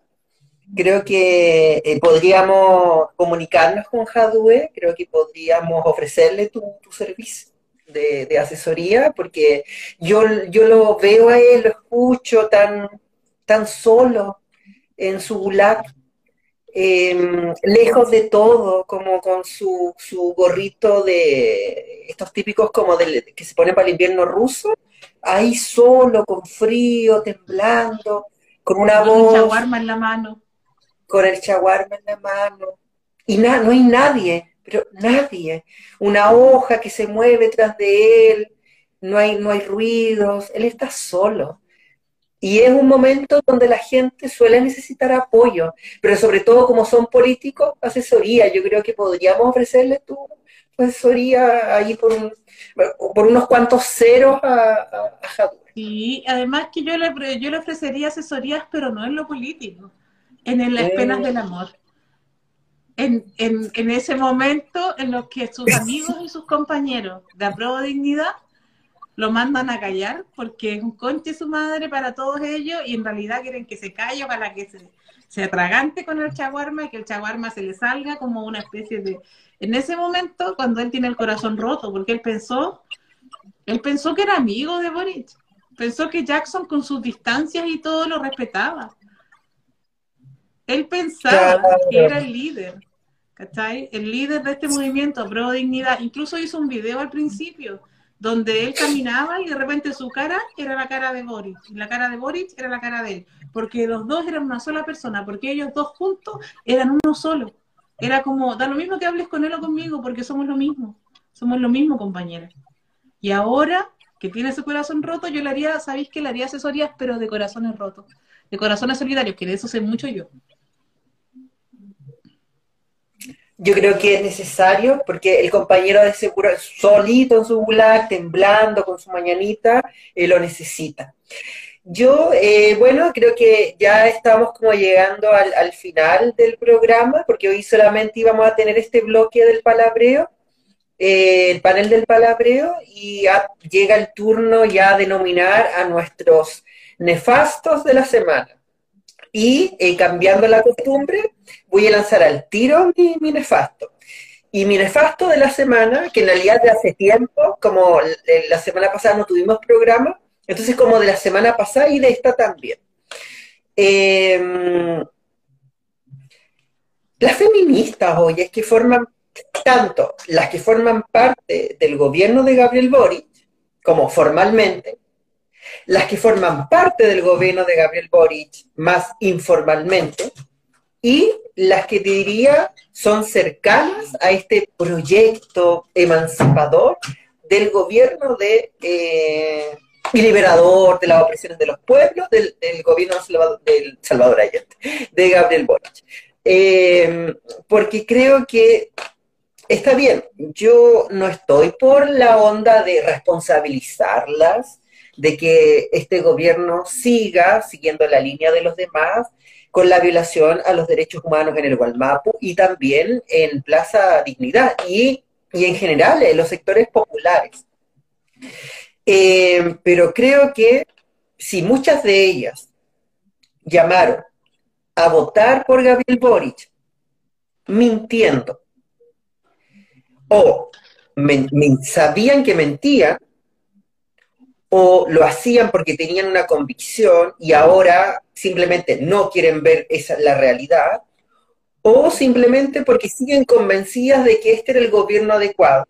creo que eh, podríamos comunicarnos con Jadue, creo que podríamos ofrecerle tu, servicio de, asesoría, porque yo, yo lo veo a él, lo escucho tan, tan solo en su gulag, em, lejos de todo, como con su, su, gorrito de estos típicos como del, que se pone para el invierno ruso, ahí solo, con frío, temblando, con una voz... en la mano con el chaguarma en la mano. Y no hay nadie, pero nadie. Una hoja que se mueve tras de él, no hay, no hay ruidos, él está solo. Y es un momento donde la gente suele necesitar apoyo, pero sobre todo como son políticos, asesoría. Yo creo que podríamos ofrecerle tu asesoría ahí por, por unos cuantos ceros a, a, Sí, además que yo le, yo le ofrecería asesorías, pero no en lo político, en las penas del amor. En, en, en, ese momento en los que sus amigos y sus compañeros de apruebo dignidad lo mandan a callar porque es un conche su madre para todos ellos y en realidad quieren que se calle para que se, se atragante con el chaguarma y que el chaguarma se le salga como una especie de... En ese momento, cuando él tiene el corazón roto, porque él pensó, él pensó que era amigo de Boric, pensó que Jackson con sus distancias y todo lo respetaba. Él pensaba que era el líder, ¿cachai? El líder de este movimiento, Pro Dignidad. Incluso hizo un video al principio donde él caminaba y de repente su cara era la cara de Boris, y la cara de Boris era la cara de él, porque los dos eran una sola persona, porque ellos dos juntos eran uno solo. Era como, da lo mismo que hables con él o conmigo, porque somos lo mismo, somos lo mismo, compañeros. Y ahora que tiene su corazón roto, yo le haría, sabéis que le haría asesorías, pero de corazones rotos, de corazones solidarios, que de eso sé mucho yo. Yo creo que es necesario, porque el compañero de seguro, solito en su gulag, temblando con su mañanita, eh, lo necesita. Yo, eh, bueno, creo que ya estamos como llegando al, final del programa, porque hoy solamente íbamos a tener este bloque del palabreo, eh, el panel del palabreo, y llega el turno ya de nominar a nuestros nefastos de la semana. Y eh, cambiando la costumbre, voy a lanzar al tiro mi, nefasto. Y mi nefasto de la semana, que en realidad de hace tiempo, como la semana pasada no tuvimos programa, entonces como de la semana pasada y de esta también. Em, las feministas hoy es que forman, tanto las que forman parte del gobierno de Gabriel Boric, como formalmente, las que forman parte del gobierno de Gabriel Boric más informalmente y las que diría son cercanas a este proyecto emancipador del gobierno de eh, liberador de las opresiones de los pueblos del, gobierno del Salvador Allende, de Gabriel Boric. Eh, porque creo que está bien, yo no estoy por la onda de responsabilizarlas, de que este gobierno siga siguiendo la línea de los demás con la violación a los derechos humanos en el Gualmapu y también en Plaza Dignidad y, en general en los sectores populares. Eh, pero creo que si muchas de ellas llamaron a votar por Gabriel Boric mintiendo o sabían que mentían, o lo hacían porque tenían una convicción y ahora simplemente no quieren ver esa, la realidad, o simplemente porque siguen convencidas de que este era el gobierno adecuado,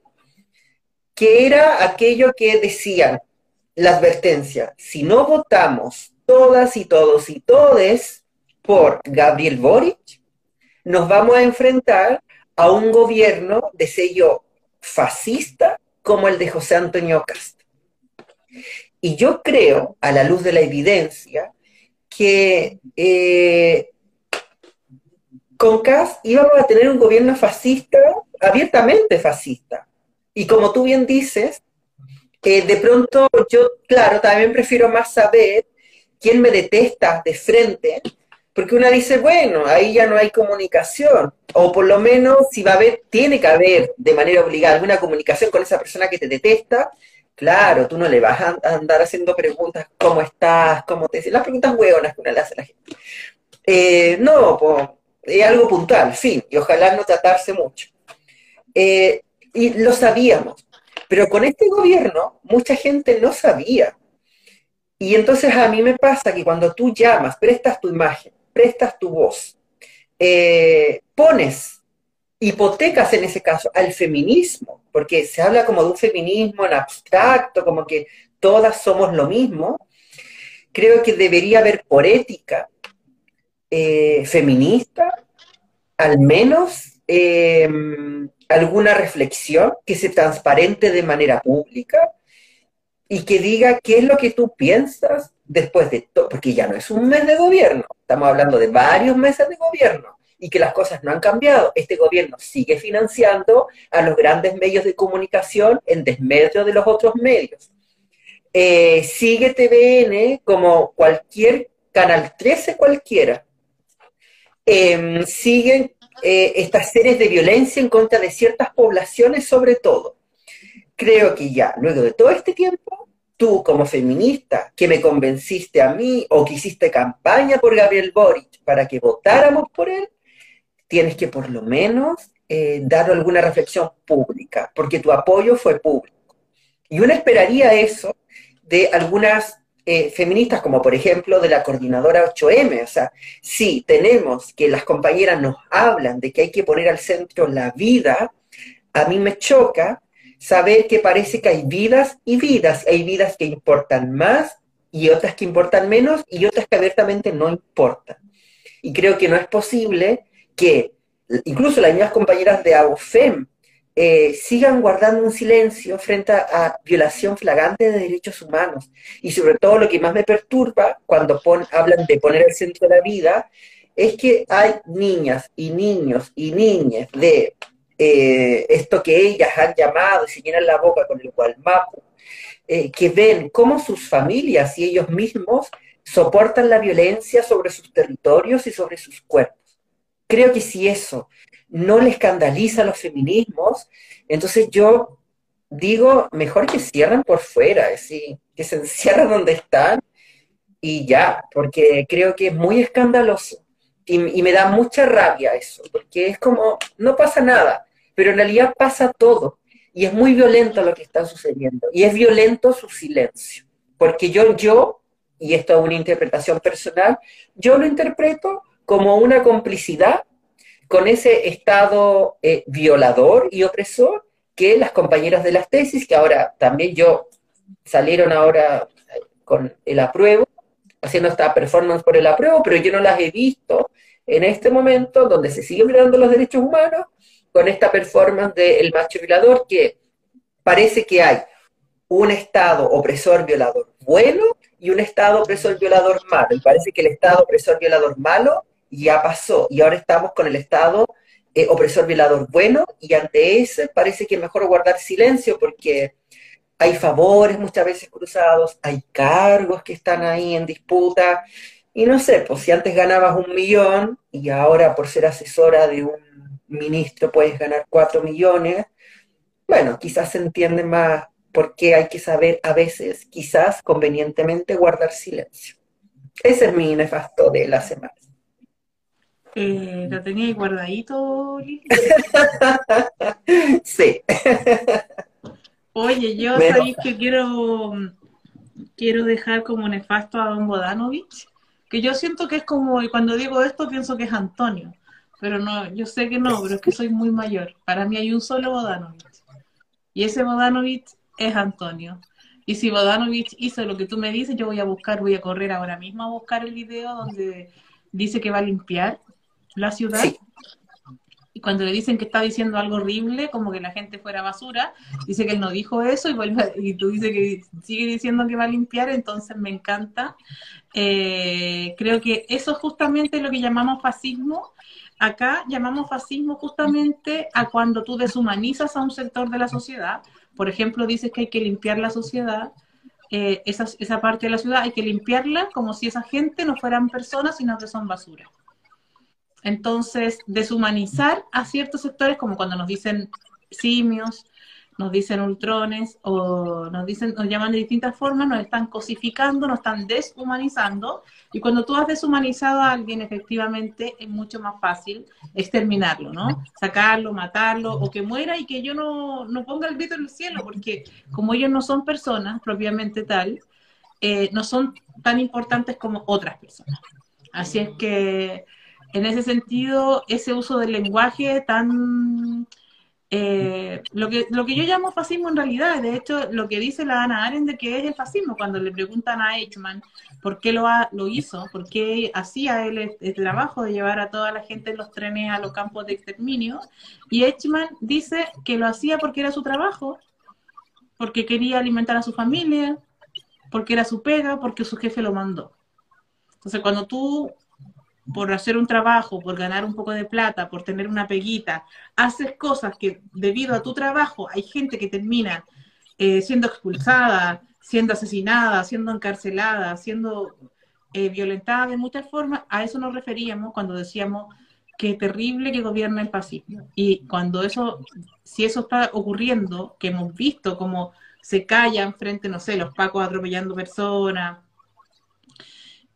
que era aquello que decían, la advertencia, si no votamos todas y todos y todes por Gabriel Boric, nos vamos a enfrentar a un gobierno de sello fascista como el de José Antonio Castro. Y yo creo, a la luz de la evidencia, que eh, con CAS íbamos a tener un gobierno fascista, abiertamente fascista. Y como tú bien dices, eh, de pronto yo, claro, también prefiero más saber quién me detesta de frente, porque una dice, bueno, ahí ya no hay comunicación, o por lo menos si va a haber, tiene que haber de manera obligada alguna comunicación con esa persona que te detesta, Claro, tú no le vas a andar haciendo preguntas, ¿cómo estás? ¿Cómo te Las preguntas hueonas que uno le hace a la gente. Eh, no, pues, es algo puntual, fin, y ojalá no tratarse mucho. Eh, y lo sabíamos, pero con este gobierno mucha gente no sabía. Y entonces a mí me pasa que cuando tú llamas, prestas tu imagen, prestas tu voz, eh, pones hipotecas en ese caso al feminismo, porque se habla como de un feminismo en abstracto, como que todas somos lo mismo, creo que debería haber por ética eh, feminista, al menos em, alguna reflexión que se transparente de manera pública y que diga qué es lo que tú piensas después de todo, porque ya no es un mes de gobierno, estamos hablando de varios meses de gobierno y que las cosas no han cambiado. Este gobierno sigue financiando a los grandes medios de comunicación en desmedro de los otros medios. Eh, sigue TVN como cualquier canal 13 cualquiera. Em, siguen eh, estas series de violencia en contra de ciertas poblaciones sobre todo. Creo que ya, luego de todo este tiempo, tú como feminista que me convenciste a mí o que hiciste campaña por Gabriel Boric para que votáramos por él, tienes que por lo menos eh, dar alguna reflexión pública, porque tu apoyo fue público. Y uno esperaría eso de algunas eh, feministas, como por ejemplo de la coordinadora 8M. O sea, sí, tenemos que las compañeras nos hablan de que hay que poner al centro la vida, a mí me choca saber que parece que hay vidas y vidas. Hay vidas que importan más y otras que importan menos y otras que abiertamente no importan. Y creo que no es posible que incluso las mismas compañeras de AUFEM eh, sigan guardando un silencio frente a, violación flagrante de derechos humanos. Y sobre todo lo que más me perturba cuando hablan de poner el centro de la vida es que hay niñas y niños y niñas de eh, esto que ellas han llamado y se llenan la boca con el Gualmapu, eh, que ven cómo sus familias y ellos mismos soportan la violencia sobre sus territorios y sobre sus cuerpos. Creo que si eso no le escandaliza a los feminismos, entonces yo digo, mejor que cierren por fuera, que se encierren donde están y ya, porque creo que es muy escandaloso. Y, y, me da mucha rabia eso, porque es como, no pasa nada, pero en realidad pasa todo. Y es muy violento lo que está sucediendo. Y es violento su silencio. Porque yo, yo, y esto es una interpretación personal, yo lo interpreto como una complicidad con ese estado eh, violador y opresor que las compañeras de las tesis, que ahora también yo salieron ahora eh, con el apruebo, haciendo esta performance por el apruebo, pero yo no las he visto en este momento donde se siguen violando los derechos humanos con esta performance del macho violador que parece que hay un Estado opresor violador bueno y un Estado opresor violador malo. Y parece que el Estado opresor violador malo ya pasó y ahora estamos con el Estado eh, opresor violador bueno y ante ese parece que es mejor guardar silencio porque hay favores muchas veces cruzados, hay cargos que están ahí en disputa y no sé, pues si antes ganabas un millón y ahora por ser asesora de un ministro puedes ganar cuatro millones, bueno, quizás se entiende más por qué hay que saber a veces, quizás convenientemente, guardar silencio. Ese es mi nefasto de la semana. Eh, ¿Lo tenía guardadito, Sí. Oye, yo sabéis que quiero, quiero dejar como nefasto a Don Bodanovich, que yo siento que es como, y cuando digo esto pienso que es Antonio, pero no, yo sé que no, pero es que soy muy mayor. Para mí hay un solo Bodanovich. Y ese Bodanovich es Antonio. Y si Bodanovich hizo lo que tú me dices, yo voy a buscar, voy a correr ahora mismo a buscar el video donde dice que va a limpiar la ciudad. Y cuando le dicen que está diciendo algo horrible, como que la gente fuera basura, dice que él no dijo eso y, vuelve, y tú dices que sigue diciendo que va a limpiar, entonces me encanta. Eh, creo que eso es justamente lo que llamamos fascismo. Acá llamamos fascismo justamente a cuando tú deshumanizas a un sector de la sociedad. Por ejemplo, dices que hay que limpiar la sociedad, eh, esa, esa parte de la ciudad hay que limpiarla como si esa gente no fueran personas, sino que son basura. Entonces, deshumanizar a ciertos sectores, como cuando nos dicen simios, nos dicen ultrones o nos dicen, nos llaman de distintas formas, nos están cosificando, nos están deshumanizando. Y cuando tú has deshumanizado a alguien, efectivamente es mucho más fácil exterminarlo, ¿no? Sacarlo, matarlo o que muera y que yo no, no ponga el grito en el cielo, porque como ellos no son personas propiamente tal, eh, no son tan importantes como otras personas. Así es que en ese sentido, ese uso del lenguaje tan... Eh, lo, que, lo que yo llamo fascismo en realidad, de hecho, lo que dice la Ana Arendt de que es el fascismo, cuando le preguntan a Eichmann por qué lo, lo hizo, por qué hacía él el, trabajo de llevar a toda la gente en los trenes a los campos de exterminio, y Eichmann dice que lo hacía porque era su trabajo, porque quería alimentar a su familia, porque era su pega, porque su jefe lo mandó. Entonces, cuando tú, por hacer un trabajo, por ganar un poco de plata, por tener una peguita, haces cosas que debido a tu trabajo hay gente que termina eh, siendo expulsada, siendo asesinada, siendo encarcelada, siendo eh, violentada de muchas formas, a eso nos referíamos cuando decíamos que terrible que gobierna el fascismo. Y cuando eso, si eso está ocurriendo, que hemos visto como se callan frente, no sé, los pacos atropellando personas,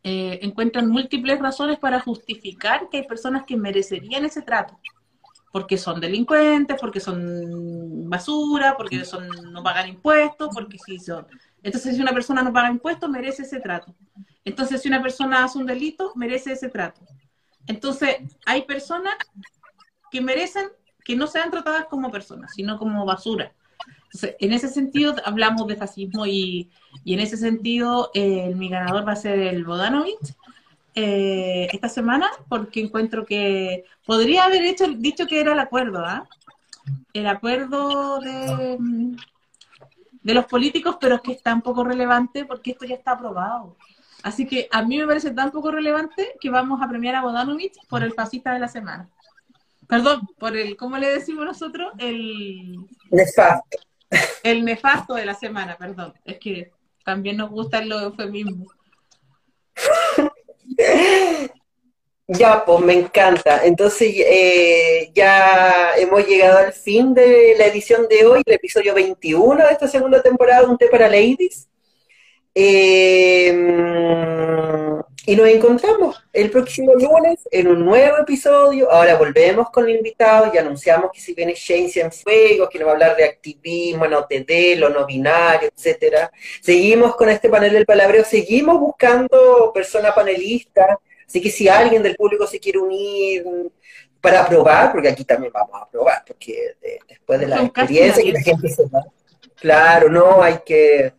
eh, encuentran múltiples razones para justificar que hay personas que merecerían ese trato, porque son delincuentes, porque son basura, porque son no pagan impuestos, porque si son... Entonces, si una persona no paga impuestos, merece ese trato. Entonces, si una persona hace un delito, merece ese trato. Entonces, hay personas que merecen que no sean tratadas como personas, sino como basura. En ese sentido hablamos de fascismo y, en ese sentido eh, mi ganador va a ser el Bodanovich eh, esta semana porque encuentro que podría haber hecho, dicho que era el acuerdo, ¿ah? El acuerdo de, de los políticos, pero es que está un poco relevante porque esto ya está aprobado. Así que a mí me parece tan poco relevante que vamos a premiar a Bodanovich por el fascista de la semana. Perdón, por el, ¿cómo le decimos nosotros? El nefasto. El nefasto de la semana, perdón. Es que también nos gustan los eufemismos. Ya, pues me encanta. Entonces eh, ya hemos llegado al fin de la edición de hoy, el episodio 21 de esta segunda temporada Un Té para Ladies. Eh, y nos encontramos el próximo lunes en un nuevo episodio. Ahora volvemos con el invitado y anunciamos que si viene Shane Cienfuegos, que nos va a hablar de activismo, no TD, lo no binario, etcétera. Seguimos con este panel del palabreo, seguimos buscando personas panelistas. Así que si alguien del público se quiere unir para probar, porque aquí también vamos a probar, porque después de la experiencia que la gente se va. Claro, no, hay que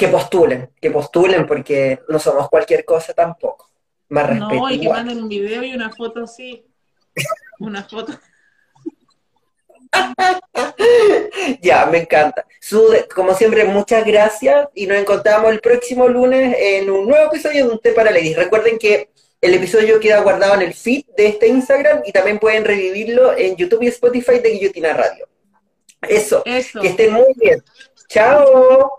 que postulen, que postulen porque no somos cualquier cosa tampoco. Más respeto. No, y que manden un video y una foto así. una foto. ya, me encanta. como siempre, muchas gracias y nos encontramos el próximo lunes en un nuevo episodio de Un Té para Ladies. Recuerden que el episodio queda guardado en el feed de este Instagram y también pueden revivirlo en YouTube y Spotify de Guillotina Radio. Eso, Eso. que estén muy bien. Chao.